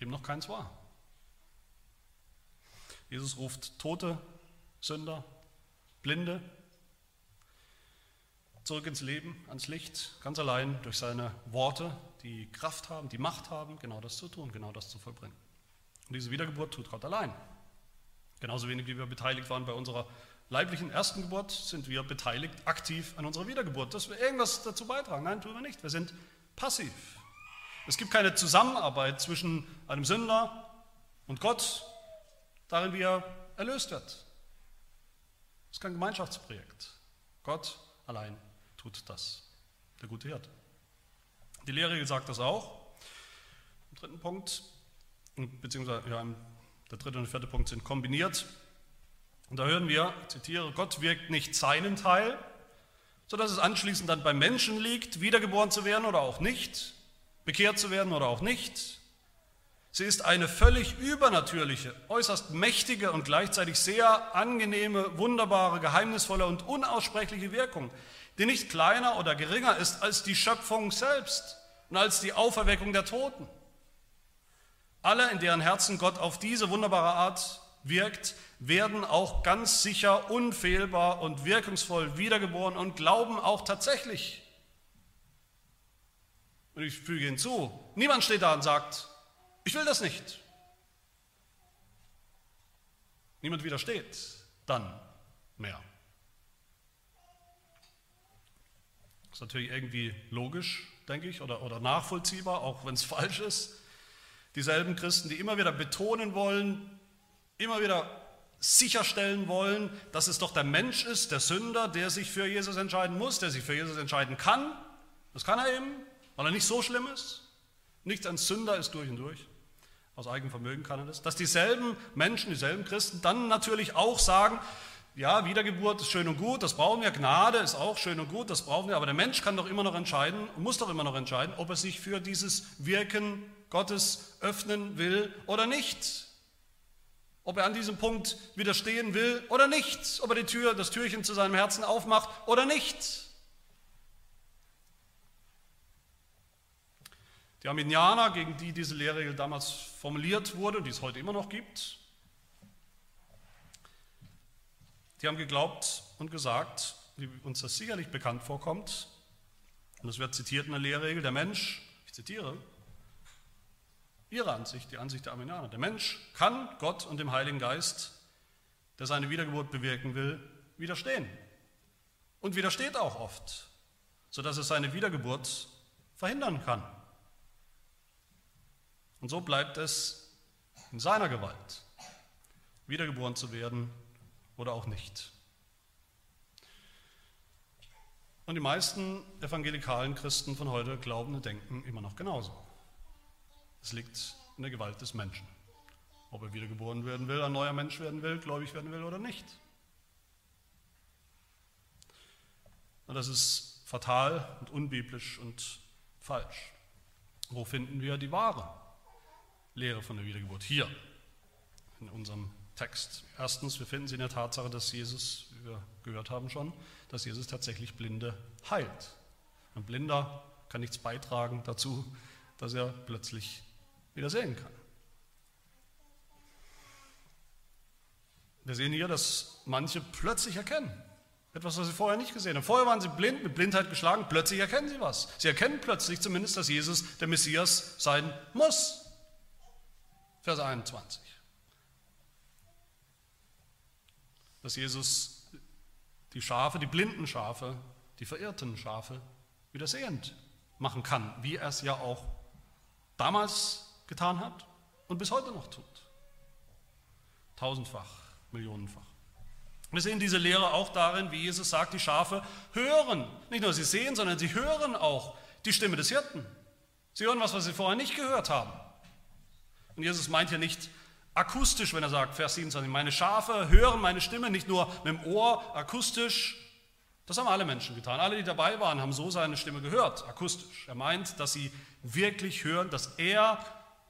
eben noch keins war. Jesus ruft tote Sünder, Blinde zurück ins Leben, ans Licht, ganz allein durch seine Worte, die Kraft haben, die Macht haben, genau das zu tun, genau das zu vollbringen. Und diese Wiedergeburt tut Gott allein. Genauso wenig wie wir beteiligt waren bei unserer leiblichen ersten Geburt, sind wir beteiligt aktiv an unserer Wiedergeburt, dass wir irgendwas dazu beitragen. Nein, tun wir nicht. Wir sind passiv. Es gibt keine Zusammenarbeit zwischen einem Sünder und Gott, darin wie er erlöst wird. Es ist kein Gemeinschaftsprojekt. Gott allein tut das, der gute Hirt. Die Lehre sagt das auch. Im dritten Punkt, beziehungsweise ja, der dritte und vierte Punkt sind kombiniert. Und da hören wir, ich zitiere, Gott wirkt nicht seinen Teil, sodass es anschließend dann beim Menschen liegt, wiedergeboren zu werden oder auch nicht bekehrt zu werden oder auch nicht. Sie ist eine völlig übernatürliche, äußerst mächtige und gleichzeitig sehr angenehme, wunderbare, geheimnisvolle und unaussprechliche Wirkung, die nicht kleiner oder geringer ist als die Schöpfung selbst und als die Auferweckung der Toten. Alle, in deren Herzen Gott auf diese wunderbare Art wirkt, werden auch ganz sicher unfehlbar und wirkungsvoll wiedergeboren und glauben auch tatsächlich und ich füge hinzu, niemand steht da und sagt, ich will das nicht. Niemand widersteht dann mehr. Das ist natürlich irgendwie logisch, denke ich, oder, oder nachvollziehbar, auch wenn es falsch ist. Dieselben Christen, die immer wieder betonen wollen, immer wieder sicherstellen wollen, dass es doch der Mensch ist, der Sünder, der sich für Jesus entscheiden muss, der sich für Jesus entscheiden kann. Das kann er eben, weil er nicht so schlimm ist. Nichts ein Sünder ist durch und durch. Aus eigenem Vermögen kann er das. Dass dieselben Menschen, dieselben Christen dann natürlich auch sagen, ja, Wiedergeburt ist schön und gut, das brauchen wir, Gnade ist auch schön und gut, das brauchen wir, aber der Mensch kann doch immer noch entscheiden, muss doch immer noch entscheiden, ob er sich für dieses Wirken Gottes öffnen will oder nicht. Ob er an diesem Punkt widerstehen will oder nicht, ob er die Tür, das Türchen zu seinem Herzen aufmacht oder nicht. Die Arminianer, gegen die diese Lehrregel damals formuliert wurde und die es heute immer noch gibt, die haben geglaubt und gesagt, wie uns das sicherlich bekannt vorkommt, und es wird zitiert in der Lehrregel, der Mensch, ich zitiere, ihre Ansicht, die Ansicht der Arminianer, der Mensch kann Gott und dem Heiligen Geist, der seine Wiedergeburt bewirken will, widerstehen. Und widersteht auch oft, sodass es seine Wiedergeburt verhindern kann. Und so bleibt es in seiner Gewalt, wiedergeboren zu werden oder auch nicht. Und die meisten evangelikalen Christen von heute glauben und denken immer noch genauso. Es liegt in der Gewalt des Menschen, ob er wiedergeboren werden will, ein neuer Mensch werden will, gläubig werden will oder nicht. Und das ist fatal und unbiblisch und falsch. Wo finden wir die wahre Lehre von der Wiedergeburt. Hier in unserem Text. Erstens, wir finden sie in der Tatsache, dass Jesus, wie wir gehört haben schon, dass Jesus tatsächlich Blinde heilt. Ein Blinder kann nichts beitragen dazu, dass er plötzlich wieder sehen kann. Wir sehen hier, dass manche plötzlich erkennen. Etwas, was sie vorher nicht gesehen haben. Vorher waren sie blind, mit Blindheit geschlagen, plötzlich erkennen sie was. Sie erkennen plötzlich zumindest, dass Jesus der Messias sein muss. Vers 21. Dass Jesus die Schafe, die blinden Schafe, die verirrten Schafe wieder sehend machen kann, wie er es ja auch damals getan hat und bis heute noch tut. Tausendfach, millionenfach. Wir sehen diese Lehre auch darin, wie Jesus sagt, die Schafe hören. Nicht nur sie sehen, sondern sie hören auch die Stimme des Hirten. Sie hören was, was sie vorher nicht gehört haben. Und Jesus meint hier nicht akustisch, wenn er sagt, Vers 27, meine Schafe hören meine Stimme nicht nur mit dem Ohr akustisch. Das haben alle Menschen getan. Alle, die dabei waren, haben so seine Stimme gehört, akustisch. Er meint, dass sie wirklich hören, dass er,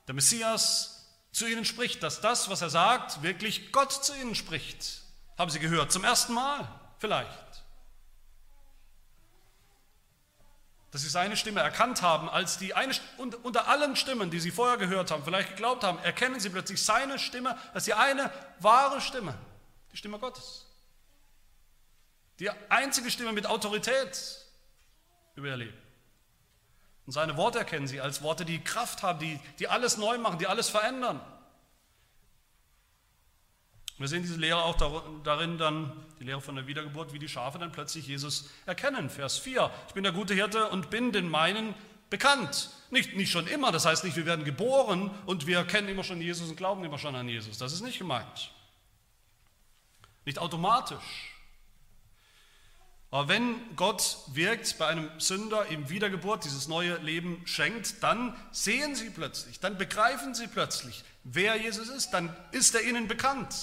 der Messias, zu ihnen spricht, dass das, was er sagt, wirklich Gott zu ihnen spricht. Haben sie gehört, zum ersten Mal vielleicht. Dass sie seine Stimme erkannt haben als die eine, unter allen Stimmen, die sie vorher gehört haben, vielleicht geglaubt haben, erkennen sie plötzlich seine Stimme als die eine wahre Stimme, die Stimme Gottes. Die einzige Stimme mit Autorität über ihr Leben. Und seine Worte erkennen sie als Worte, die Kraft haben, die, die alles neu machen, die alles verändern. Wir sehen diese Lehre auch darin dann, die Lehre von der Wiedergeburt, wie die Schafe dann plötzlich Jesus erkennen. Vers 4, ich bin der gute Hirte und bin den meinen bekannt. Nicht, nicht schon immer, das heißt nicht, wir werden geboren und wir kennen immer schon Jesus und glauben immer schon an Jesus. Das ist nicht gemeint. Nicht automatisch. Aber wenn Gott wirkt bei einem Sünder im Wiedergeburt, dieses neue Leben schenkt, dann sehen sie plötzlich, dann begreifen sie plötzlich, wer Jesus ist, dann ist er ihnen bekannt.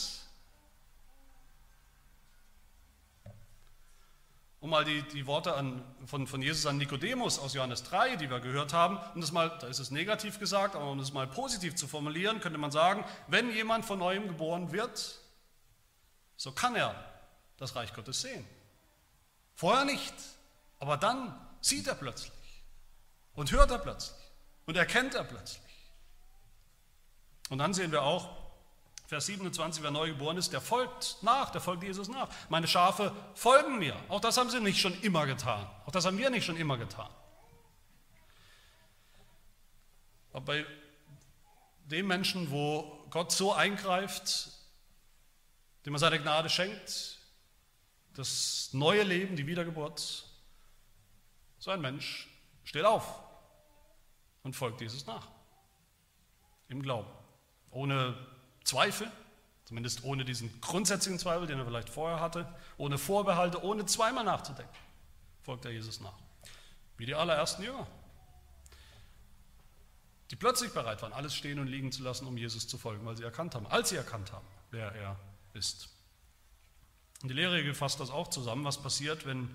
Um mal die, die Worte an, von, von Jesus an Nikodemus aus Johannes 3, die wir gehört haben, um das mal, da ist es negativ gesagt, aber um das mal positiv zu formulieren, könnte man sagen, wenn jemand von neuem geboren wird, so kann er das Reich Gottes sehen. Vorher nicht, aber dann sieht er plötzlich und hört er plötzlich und erkennt er plötzlich. Und dann sehen wir auch, Vers 27, wer neu geboren ist, der folgt nach, der folgt Jesus nach. Meine Schafe folgen mir. Auch das haben sie nicht schon immer getan. Auch das haben wir nicht schon immer getan. Aber bei den Menschen, wo Gott so eingreift, dem er seine Gnade schenkt, das neue Leben, die Wiedergeburt, so ein Mensch steht auf und folgt Jesus nach. Im Glauben. Ohne Zweifel, zumindest ohne diesen grundsätzlichen Zweifel, den er vielleicht vorher hatte, ohne Vorbehalte, ohne zweimal nachzudenken, folgt er Jesus nach. Wie die allerersten Jünger, die plötzlich bereit waren, alles stehen und liegen zu lassen, um Jesus zu folgen, weil sie erkannt haben, als sie erkannt haben, wer er ist. Und die Lehre fasst das auch zusammen, was passiert, wenn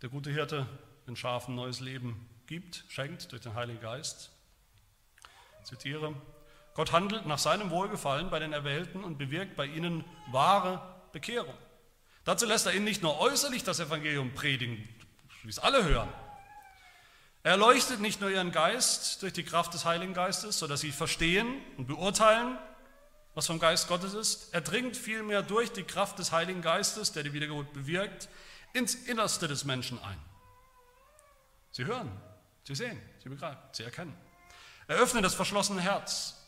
der gute Hirte den Schafen neues Leben gibt, schenkt durch den Heiligen Geist. Ich zitiere, Gott handelt nach seinem Wohlgefallen bei den Erwählten und bewirkt bei ihnen wahre Bekehrung. Dazu lässt er ihnen nicht nur äußerlich das Evangelium predigen, wie es alle hören. Er leuchtet nicht nur ihren Geist durch die Kraft des Heiligen Geistes, sodass sie verstehen und beurteilen, was vom Geist Gottes ist. Er dringt vielmehr durch die Kraft des Heiligen Geistes, der die Wiedergeburt bewirkt, ins Innerste des Menschen ein. Sie hören, sie sehen, sie begreifen, sie erkennen. Er öffnet das verschlossene Herz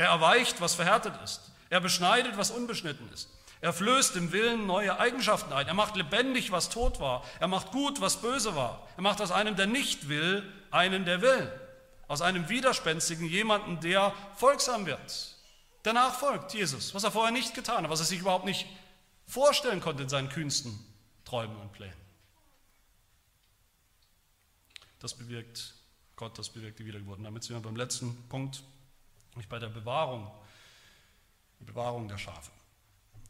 er erweicht, was verhärtet ist. Er beschneidet, was unbeschnitten ist. Er flößt dem Willen neue Eigenschaften ein. Er macht lebendig, was tot war. Er macht gut, was böse war. Er macht aus einem, der nicht will, einen, der will. Aus einem Widerspenstigen jemanden, der folgsam wird. Der nachfolgt Jesus, was er vorher nicht getan hat, was er sich überhaupt nicht vorstellen konnte in seinen kühnsten Träumen und Plänen. Das bewirkt Gott, das bewirkt die Wiedergeburt. Und damit sind wir beim letzten Punkt nämlich bei der Bewahrung, die Bewahrung der Schafe.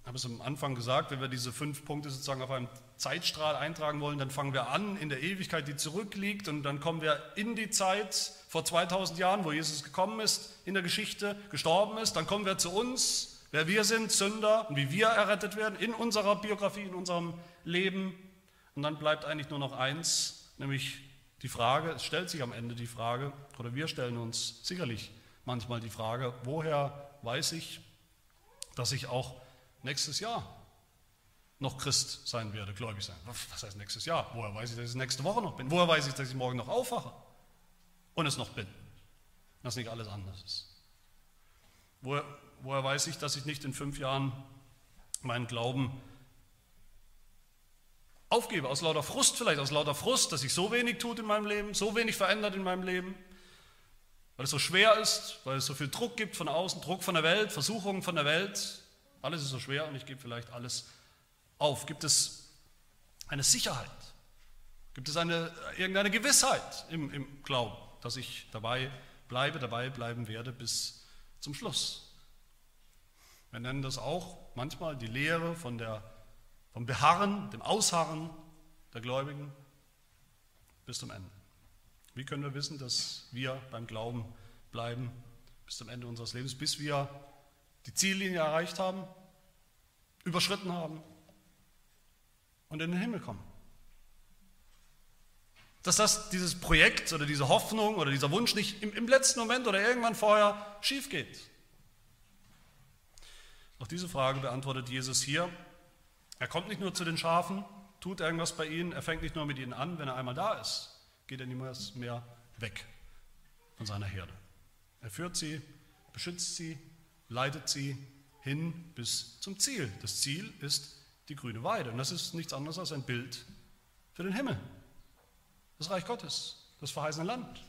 Ich habe es am Anfang gesagt, wenn wir diese fünf Punkte sozusagen auf einem Zeitstrahl eintragen wollen, dann fangen wir an in der Ewigkeit, die zurückliegt, und dann kommen wir in die Zeit vor 2000 Jahren, wo Jesus gekommen ist, in der Geschichte gestorben ist. Dann kommen wir zu uns, wer wir sind, Sünder, und wie wir errettet werden in unserer Biografie, in unserem Leben. Und dann bleibt eigentlich nur noch eins, nämlich die Frage, es stellt sich am Ende die Frage, oder wir stellen uns sicherlich manchmal die Frage, woher weiß ich, dass ich auch nächstes Jahr noch Christ sein werde, gläubig sein. Was heißt nächstes Jahr? Woher weiß ich, dass ich nächste Woche noch bin? Woher weiß ich, dass ich morgen noch aufwache und es noch bin? Dass nicht alles anders ist. Woher, woher weiß ich, dass ich nicht in fünf Jahren meinen Glauben aufgebe, aus lauter Frust vielleicht, aus lauter Frust, dass sich so wenig tut in meinem Leben, so wenig verändert in meinem Leben, weil es so schwer ist, weil es so viel Druck gibt von außen, Druck von der Welt, Versuchungen von der Welt. Alles ist so schwer und ich gebe vielleicht alles auf. Gibt es eine Sicherheit? Gibt es eine, irgendeine Gewissheit im, im Glauben? dass ich dabei bleibe, dabei bleiben werde bis zum Schluss. Wir nennen das auch manchmal die Lehre von der, vom Beharren, dem Ausharren der Gläubigen bis zum Ende. Wie können wir wissen, dass wir beim Glauben bleiben bis zum Ende unseres Lebens, bis wir die Ziellinie erreicht haben, überschritten haben und in den Himmel kommen? Dass das, dieses Projekt oder diese Hoffnung oder dieser Wunsch nicht im, im letzten Moment oder irgendwann vorher schief geht. Auch diese Frage beantwortet Jesus hier. Er kommt nicht nur zu den Schafen, tut irgendwas bei ihnen, er fängt nicht nur mit ihnen an, wenn er einmal da ist, geht er niemals mehr weg von seiner Herde. Er führt sie, beschützt sie, leitet sie hin bis zum Ziel. Das Ziel ist die grüne Weide und das ist nichts anderes als ein Bild für den Himmel, das Reich Gottes, das verheißene Land.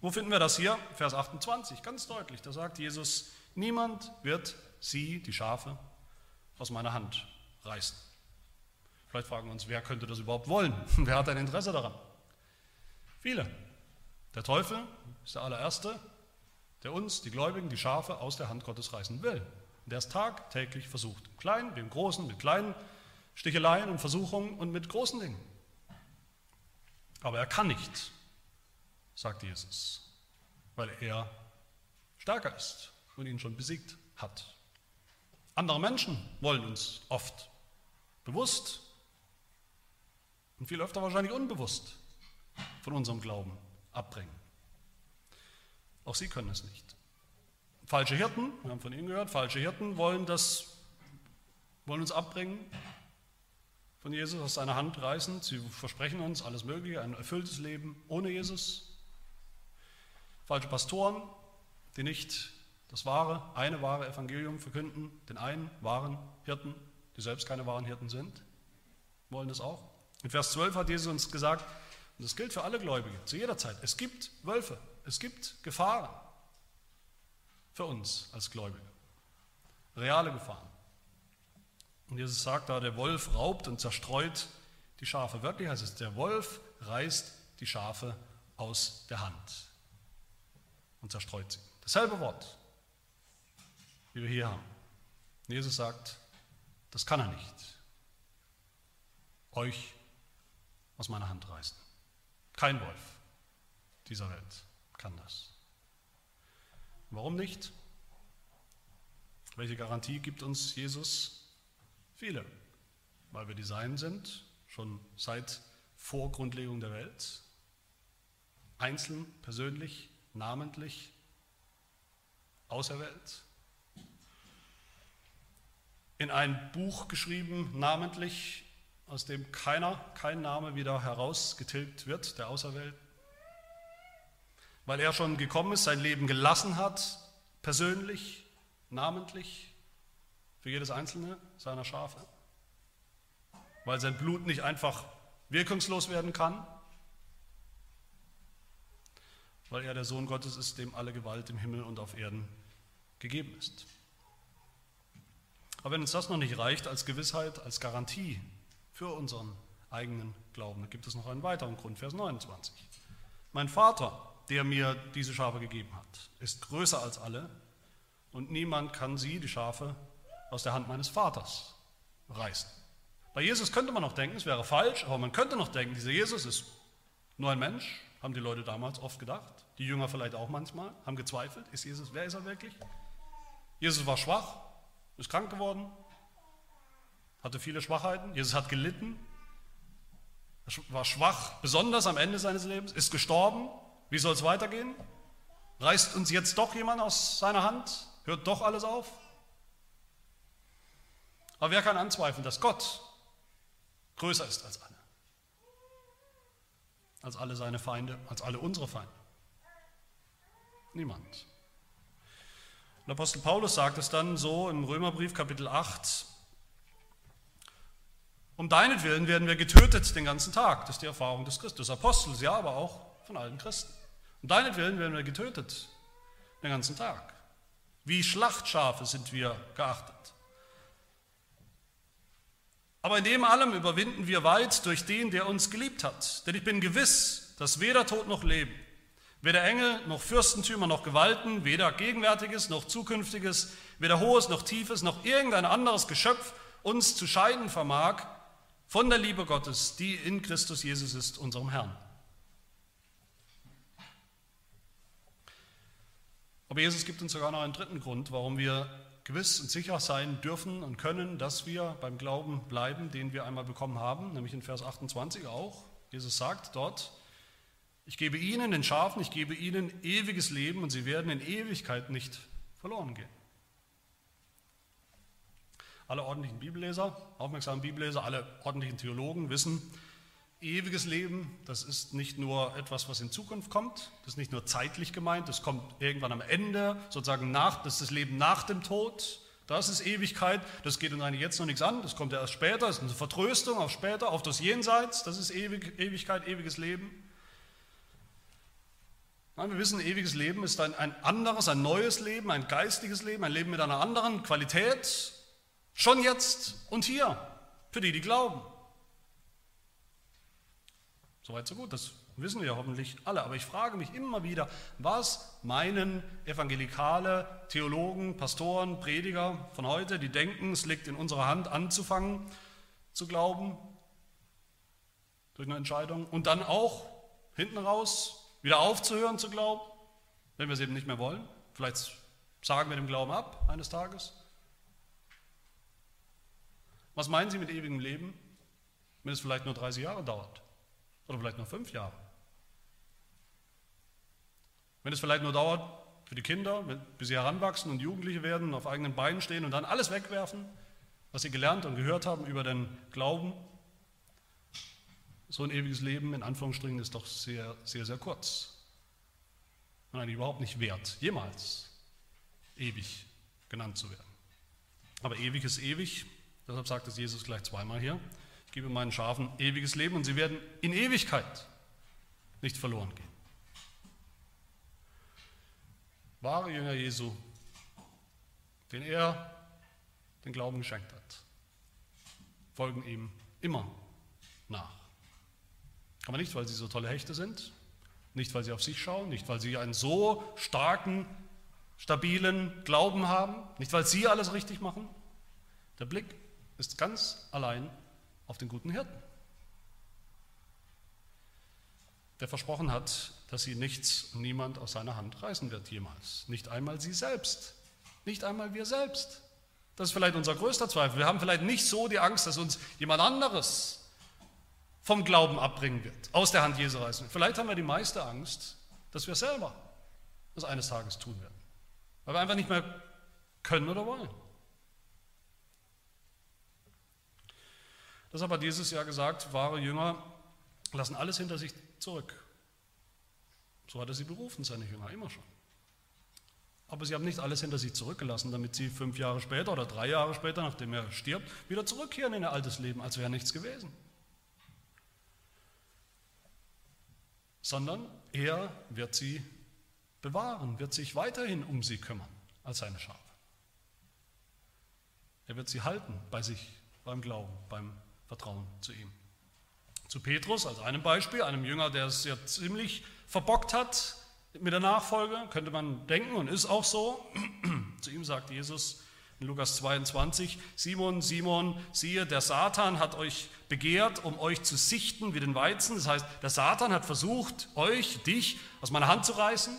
Wo finden wir das hier? Vers 28, ganz deutlich. Da sagt Jesus, niemand wird sie, die Schafe, aus meiner Hand reißen. Vielleicht fragen wir uns, wer könnte das überhaupt wollen? Wer hat ein Interesse daran? Viele. Der Teufel ist der allererste, der uns, die Gläubigen, die Schafe aus der Hand Gottes reißen will. Der es tagtäglich versucht. Wie im Großen, mit kleinen Sticheleien und Versuchungen und mit großen Dingen. Aber er kann nicht, sagt Jesus, weil er stärker ist und ihn schon besiegt hat. Andere Menschen wollen uns oft bewusst und viel öfter wahrscheinlich unbewusst von unserem Glauben abbringen. Auch sie können es nicht. Falsche Hirten, wir haben von Ihnen gehört, falsche Hirten wollen das, wollen uns abbringen, von Jesus aus seiner Hand reißen. Sie versprechen uns alles Mögliche, ein erfülltes Leben ohne Jesus. Falsche Pastoren, die nicht das wahre, eine wahre Evangelium verkünden, den einen wahren Hirten, die selbst keine wahren Hirten sind, wollen das auch. In Vers 12 hat Jesus uns gesagt, und das gilt für alle Gläubige, zu jeder Zeit, es gibt Wölfe, es gibt Gefahren für uns als Gläubige, reale Gefahren. Und Jesus sagt da, der Wolf raubt und zerstreut die Schafe. Wörtlich heißt es, der Wolf reißt die Schafe aus der Hand und zerstreut sie. Dasselbe Wort, wie wir hier haben. Jesus sagt, das kann er nicht. Euch aus meiner Hand reißen. Kein Wolf dieser Welt kann das. Warum nicht? Welche Garantie gibt uns Jesus? Viele, weil wir die Seinen sind, schon seit vor Grundlegung der Welt, einzeln, persönlich, namentlich, auserwählt, in ein Buch geschrieben, namentlich, aus dem keiner, kein Name wieder herausgetilgt wird, der Auserwählten, weil er schon gekommen ist, sein Leben gelassen hat, persönlich, namentlich, für jedes einzelne seiner Schafe, weil sein Blut nicht einfach wirkungslos werden kann, weil er der Sohn Gottes ist, dem alle Gewalt im Himmel und auf Erden gegeben ist. Aber wenn uns das noch nicht reicht als Gewissheit, als Garantie für unseren eigenen Glauben, dann gibt es noch einen weiteren Grund, Vers 29. Mein Vater, der mir diese Schafe gegeben hat, ist größer als alle und niemand kann sie, die Schafe, aus der Hand meines Vaters reißen. Bei Jesus könnte man noch denken, es wäre falsch, aber man könnte noch denken, dieser Jesus ist nur ein Mensch, haben die Leute damals oft gedacht, die Jünger vielleicht auch manchmal, haben gezweifelt, ist Jesus, wer ist er wirklich? Jesus war schwach, ist krank geworden, hatte viele Schwachheiten. Jesus hat gelitten, war schwach, besonders am Ende seines Lebens, ist gestorben. Wie soll es weitergehen? Reißt uns jetzt doch jemand aus seiner Hand? Hört doch alles auf? Aber wer kann anzweifeln, dass Gott größer ist als alle? Als alle seine Feinde, als alle unsere Feinde? Niemand. Und Apostel Paulus sagt es dann so im Römerbrief Kapitel 8, um deinetwillen werden wir getötet den ganzen Tag. Das ist die Erfahrung des Christus, Apostels, ja, aber auch von allen Christen. Um deinetwillen werden wir getötet den ganzen Tag. Wie Schlachtschafe sind wir geachtet. Aber in dem allem überwinden wir weit durch den, der uns geliebt hat. Denn ich bin gewiss, dass weder Tod noch Leben, weder Engel noch Fürstentümer noch Gewalten, weder Gegenwärtiges noch Zukünftiges, weder Hohes noch Tiefes noch irgendein anderes Geschöpf uns zu scheiden vermag von der Liebe Gottes, die in Christus Jesus ist, unserem Herrn. Aber Jesus gibt uns sogar noch einen dritten Grund, warum wir gewiss und sicher sein dürfen und können, dass wir beim Glauben bleiben, den wir einmal bekommen haben, nämlich in Vers 28 auch. Jesus sagt dort, ich gebe ihnen, den Schafen, ich gebe ihnen ewiges Leben und sie werden in Ewigkeit nicht verloren gehen. Alle ordentlichen Bibelleser, aufmerksamen Bibelleser, alle ordentlichen Theologen wissen, ewiges Leben, das ist nicht nur etwas, was in Zukunft kommt, das ist nicht nur zeitlich gemeint, das kommt irgendwann am Ende, sozusagen nach, das ist das Leben nach dem Tod, das ist Ewigkeit, das geht uns eigentlich jetzt noch nichts an, das kommt erst später, das ist eine Vertröstung auf später, auf das Jenseits, das ist Ewig, Ewigkeit, ewiges Leben. Nein, wir wissen, ewiges Leben ist ein, ein anderes, ein neues Leben, ein geistiges Leben, ein Leben mit einer anderen Qualität, schon jetzt und hier, für die, die glauben. Soweit, so gut, das wissen wir hoffentlich alle. Aber ich frage mich immer wieder, was meinen evangelikale Theologen, Pastoren, Prediger von heute, die denken, es liegt in unserer Hand anzufangen zu glauben durch eine Entscheidung und dann auch hinten raus wieder aufzuhören zu glauben, wenn wir es eben nicht mehr wollen. Vielleicht sagen wir dem Glauben ab eines Tages. Was meinen Sie mit ewigem Leben, wenn es vielleicht nur 30 Jahre dauert? Oder vielleicht noch fünf Jahre. Wenn es vielleicht nur dauert für die Kinder, bis sie heranwachsen und Jugendliche werden, auf eigenen Beinen stehen und dann alles wegwerfen, was sie gelernt und gehört haben über den Glauben. So ein ewiges Leben in Anführungsstrichen ist doch sehr, sehr, sehr kurz. Und eigentlich überhaupt nicht wert, jemals ewig genannt zu werden. Aber ewig ist ewig, deshalb sagt es Jesus gleich zweimal hier gebe meinen Schafen ewiges Leben und sie werden in Ewigkeit nicht verloren gehen. Wahre Jünger Jesu, den er den Glauben geschenkt hat, folgen ihm immer nach. Aber nicht, weil sie so tolle Hechte sind, nicht, weil sie auf sich schauen, nicht, weil sie einen so starken, stabilen Glauben haben, nicht, weil sie alles richtig machen. Der Blick ist ganz allein auf den guten Hirten, der versprochen hat, dass sie nichts und niemand aus seiner Hand reißen wird jemals. Nicht einmal sie selbst, nicht einmal wir selbst. Das ist vielleicht unser größter Zweifel. Wir haben vielleicht nicht so die Angst, dass uns jemand anderes vom Glauben abbringen wird, aus der Hand Jesu reißen wird. Vielleicht haben wir die meiste Angst, dass wir selber das eines Tages tun werden, weil wir einfach nicht mehr können oder wollen. Deshalb hat Jesus ja gesagt, wahre Jünger lassen alles hinter sich zurück. So hat er sie berufen, seine Jünger, immer schon. Aber sie haben nicht alles hinter sich zurückgelassen, damit sie fünf Jahre später oder drei Jahre später, nachdem er stirbt, wieder zurückkehren in ihr altes Leben, als wäre nichts gewesen. Sondern er wird sie bewahren, wird sich weiterhin um sie kümmern als seine Schafe. Er wird sie halten bei sich, beim Glauben, beim Vertrauen zu ihm. Zu Petrus als einem Beispiel, einem Jünger, der es ja ziemlich verbockt hat mit der Nachfolge, könnte man denken und ist auch so. zu ihm sagt Jesus in Lukas 22, Simon, Simon, siehe, der Satan hat euch begehrt, um euch zu sichten wie den Weizen. Das heißt, der Satan hat versucht, euch, dich aus meiner Hand zu reißen.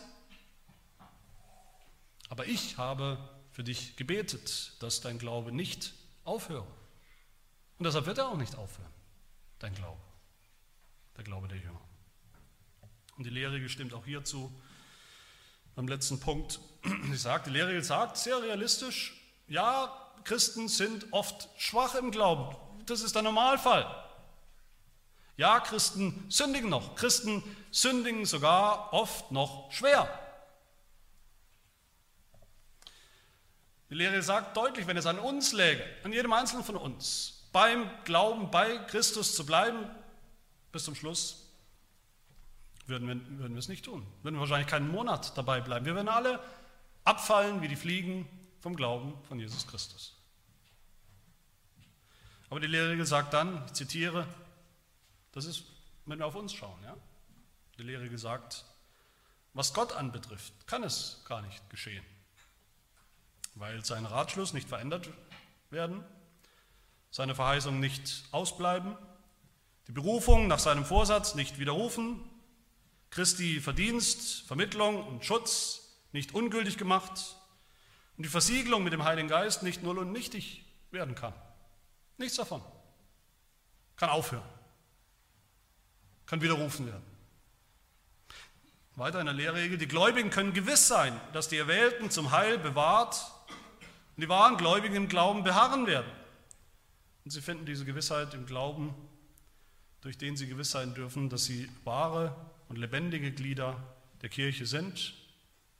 Aber ich habe für dich gebetet, dass dein Glaube nicht aufhöre. Und deshalb wird er auch nicht aufhören, dein Glaube, der Glaube der Jünger. Und die Lehre stimmt auch hierzu beim letzten Punkt. Sie sagt, die Lehre sagt sehr realistisch, ja, Christen sind oft schwach im Glauben. Das ist der Normalfall. Ja, Christen sündigen noch. Christen sündigen sogar oft noch schwer. Die Lehre sagt deutlich, wenn es an uns läge, an jedem Einzelnen von uns, beim Glauben bei Christus zu bleiben bis zum Schluss, würden wir, würden wir es nicht tun. Würden wir wahrscheinlich keinen Monat dabei bleiben. Wir würden alle abfallen wie die Fliegen vom Glauben von Jesus Christus. Aber die Lehrregel sagt dann, ich zitiere, das ist, wenn wir auf uns schauen, ja? Die Lehrregel sagt, was Gott anbetrifft, kann es gar nicht geschehen, weil sein Ratschluss nicht verändert werden, seine Verheißungen nicht ausbleiben, die Berufung nach seinem Vorsatz nicht widerrufen, Christi Verdienst, Vermittlung und Schutz nicht ungültig gemacht und die Versiegelung mit dem Heiligen Geist nicht null und nichtig werden kann. Nichts davon. Kann aufhören. Kann widerrufen werden. Weiter in der Lehrregel, die Gläubigen können gewiss sein, dass die Erwählten zum Heil bewahrt und die wahren Gläubigen im Glauben beharren werden. Und sie finden diese Gewissheit im Glauben, durch den sie gewiss sein dürfen, dass sie wahre und lebendige Glieder der Kirche sind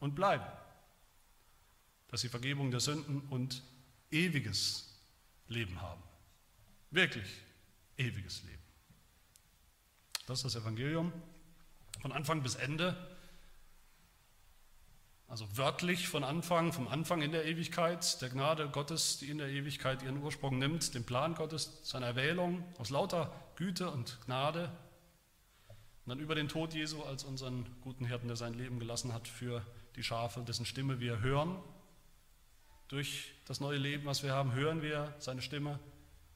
und bleiben. Dass sie Vergebung der Sünden und ewiges Leben haben. Wirklich ewiges Leben. Das ist das Evangelium von Anfang bis Ende. Also wörtlich von Anfang, vom Anfang in der Ewigkeit, der Gnade Gottes, die in der Ewigkeit ihren Ursprung nimmt, den Plan Gottes, seine Erwählung aus lauter Güte und Gnade. Und dann über den Tod Jesu als unseren guten Hirten, der sein Leben gelassen hat für die Schafe, dessen Stimme wir hören. Durch das neue Leben, was wir haben, hören wir seine Stimme,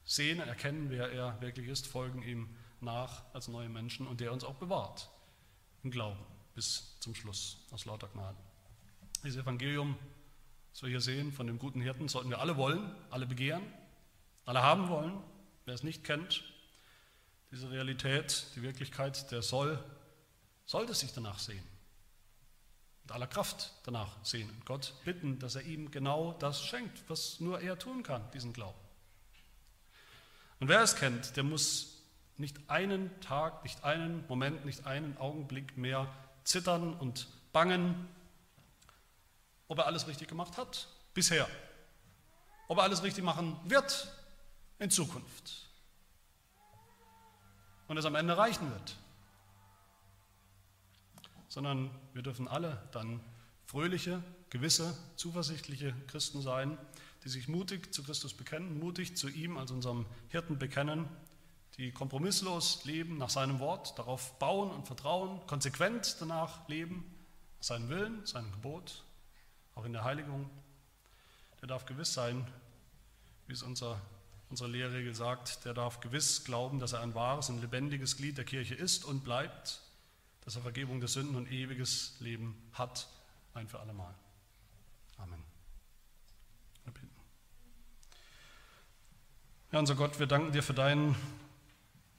sehen, erkennen, wer er wirklich ist, folgen ihm nach als neue Menschen und der uns auch bewahrt im Glauben bis zum Schluss aus lauter Gnade. Dieses Evangelium, das wir hier sehen von dem guten Hirten, sollten wir alle wollen, alle begehren, alle haben wollen. Wer es nicht kennt, diese Realität, die Wirklichkeit, der soll, sollte sich danach sehen. Mit aller Kraft danach sehen und Gott bitten, dass er ihm genau das schenkt, was nur er tun kann, diesen Glauben. Und wer es kennt, der muss nicht einen Tag, nicht einen Moment, nicht einen Augenblick mehr zittern und bangen, ob er alles richtig gemacht hat bisher, ob er alles richtig machen wird in Zukunft. Und es am Ende reichen wird. Sondern wir dürfen alle dann fröhliche, gewisse, zuversichtliche Christen sein, die sich mutig zu Christus bekennen, mutig zu ihm als unserem Hirten bekennen, die kompromisslos leben nach seinem Wort, darauf bauen und vertrauen, konsequent danach leben, seinen Willen, sein Gebot, auch in der Heiligung. Der darf gewiss sein, wie es unser, unsere Lehrregel sagt, der darf gewiss glauben, dass er ein wahres und lebendiges Glied der Kirche ist und bleibt, dass er Vergebung der Sünden und ewiges Leben hat, ein für allemal. Amen. Ja, unser Gott, wir danken dir für deinen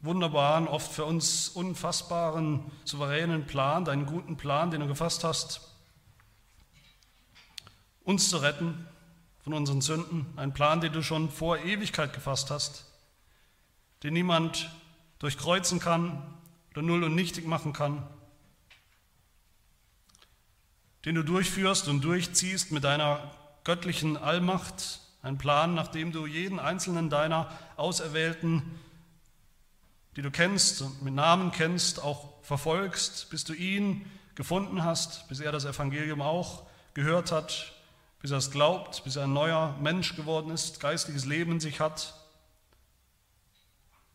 wunderbaren, oft für uns unfassbaren, souveränen Plan, deinen guten Plan, den du gefasst hast, uns zu retten von unseren Sünden, ein Plan, den du schon vor Ewigkeit gefasst hast, den niemand durchkreuzen kann oder null und nichtig machen kann, den du durchführst und durchziehst mit deiner göttlichen Allmacht, ein Plan, nach dem du jeden einzelnen deiner Auserwählten, die du kennst und mit Namen kennst, auch verfolgst, bis du ihn gefunden hast, bis er das Evangelium auch gehört hat, bis er es glaubt, bis er ein neuer Mensch geworden ist, geistliches Leben in sich hat.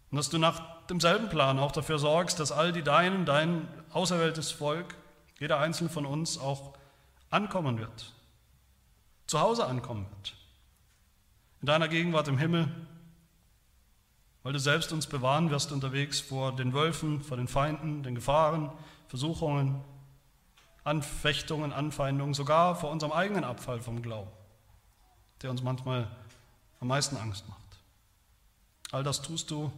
Und dass du nach demselben Plan auch dafür sorgst, dass all die Deinen, dein auserwähltes Volk, jeder einzelne von uns auch ankommen wird, zu Hause ankommen wird in deiner Gegenwart im Himmel, weil du selbst uns bewahren wirst unterwegs vor den Wölfen, vor den Feinden, den Gefahren, Versuchungen, Anfechtungen, Anfeindungen, sogar vor unserem eigenen Abfall vom Glauben, der uns manchmal am meisten Angst macht. All das tust du,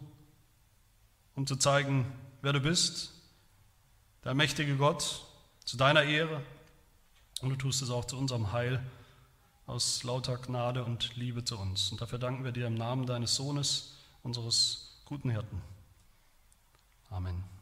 um zu zeigen, wer du bist, der mächtige Gott, zu deiner Ehre, und du tust es auch zu unserem Heil aus lauter Gnade und Liebe zu uns. Und dafür danken wir dir im Namen deines Sohnes, unseres guten Hirten. Amen.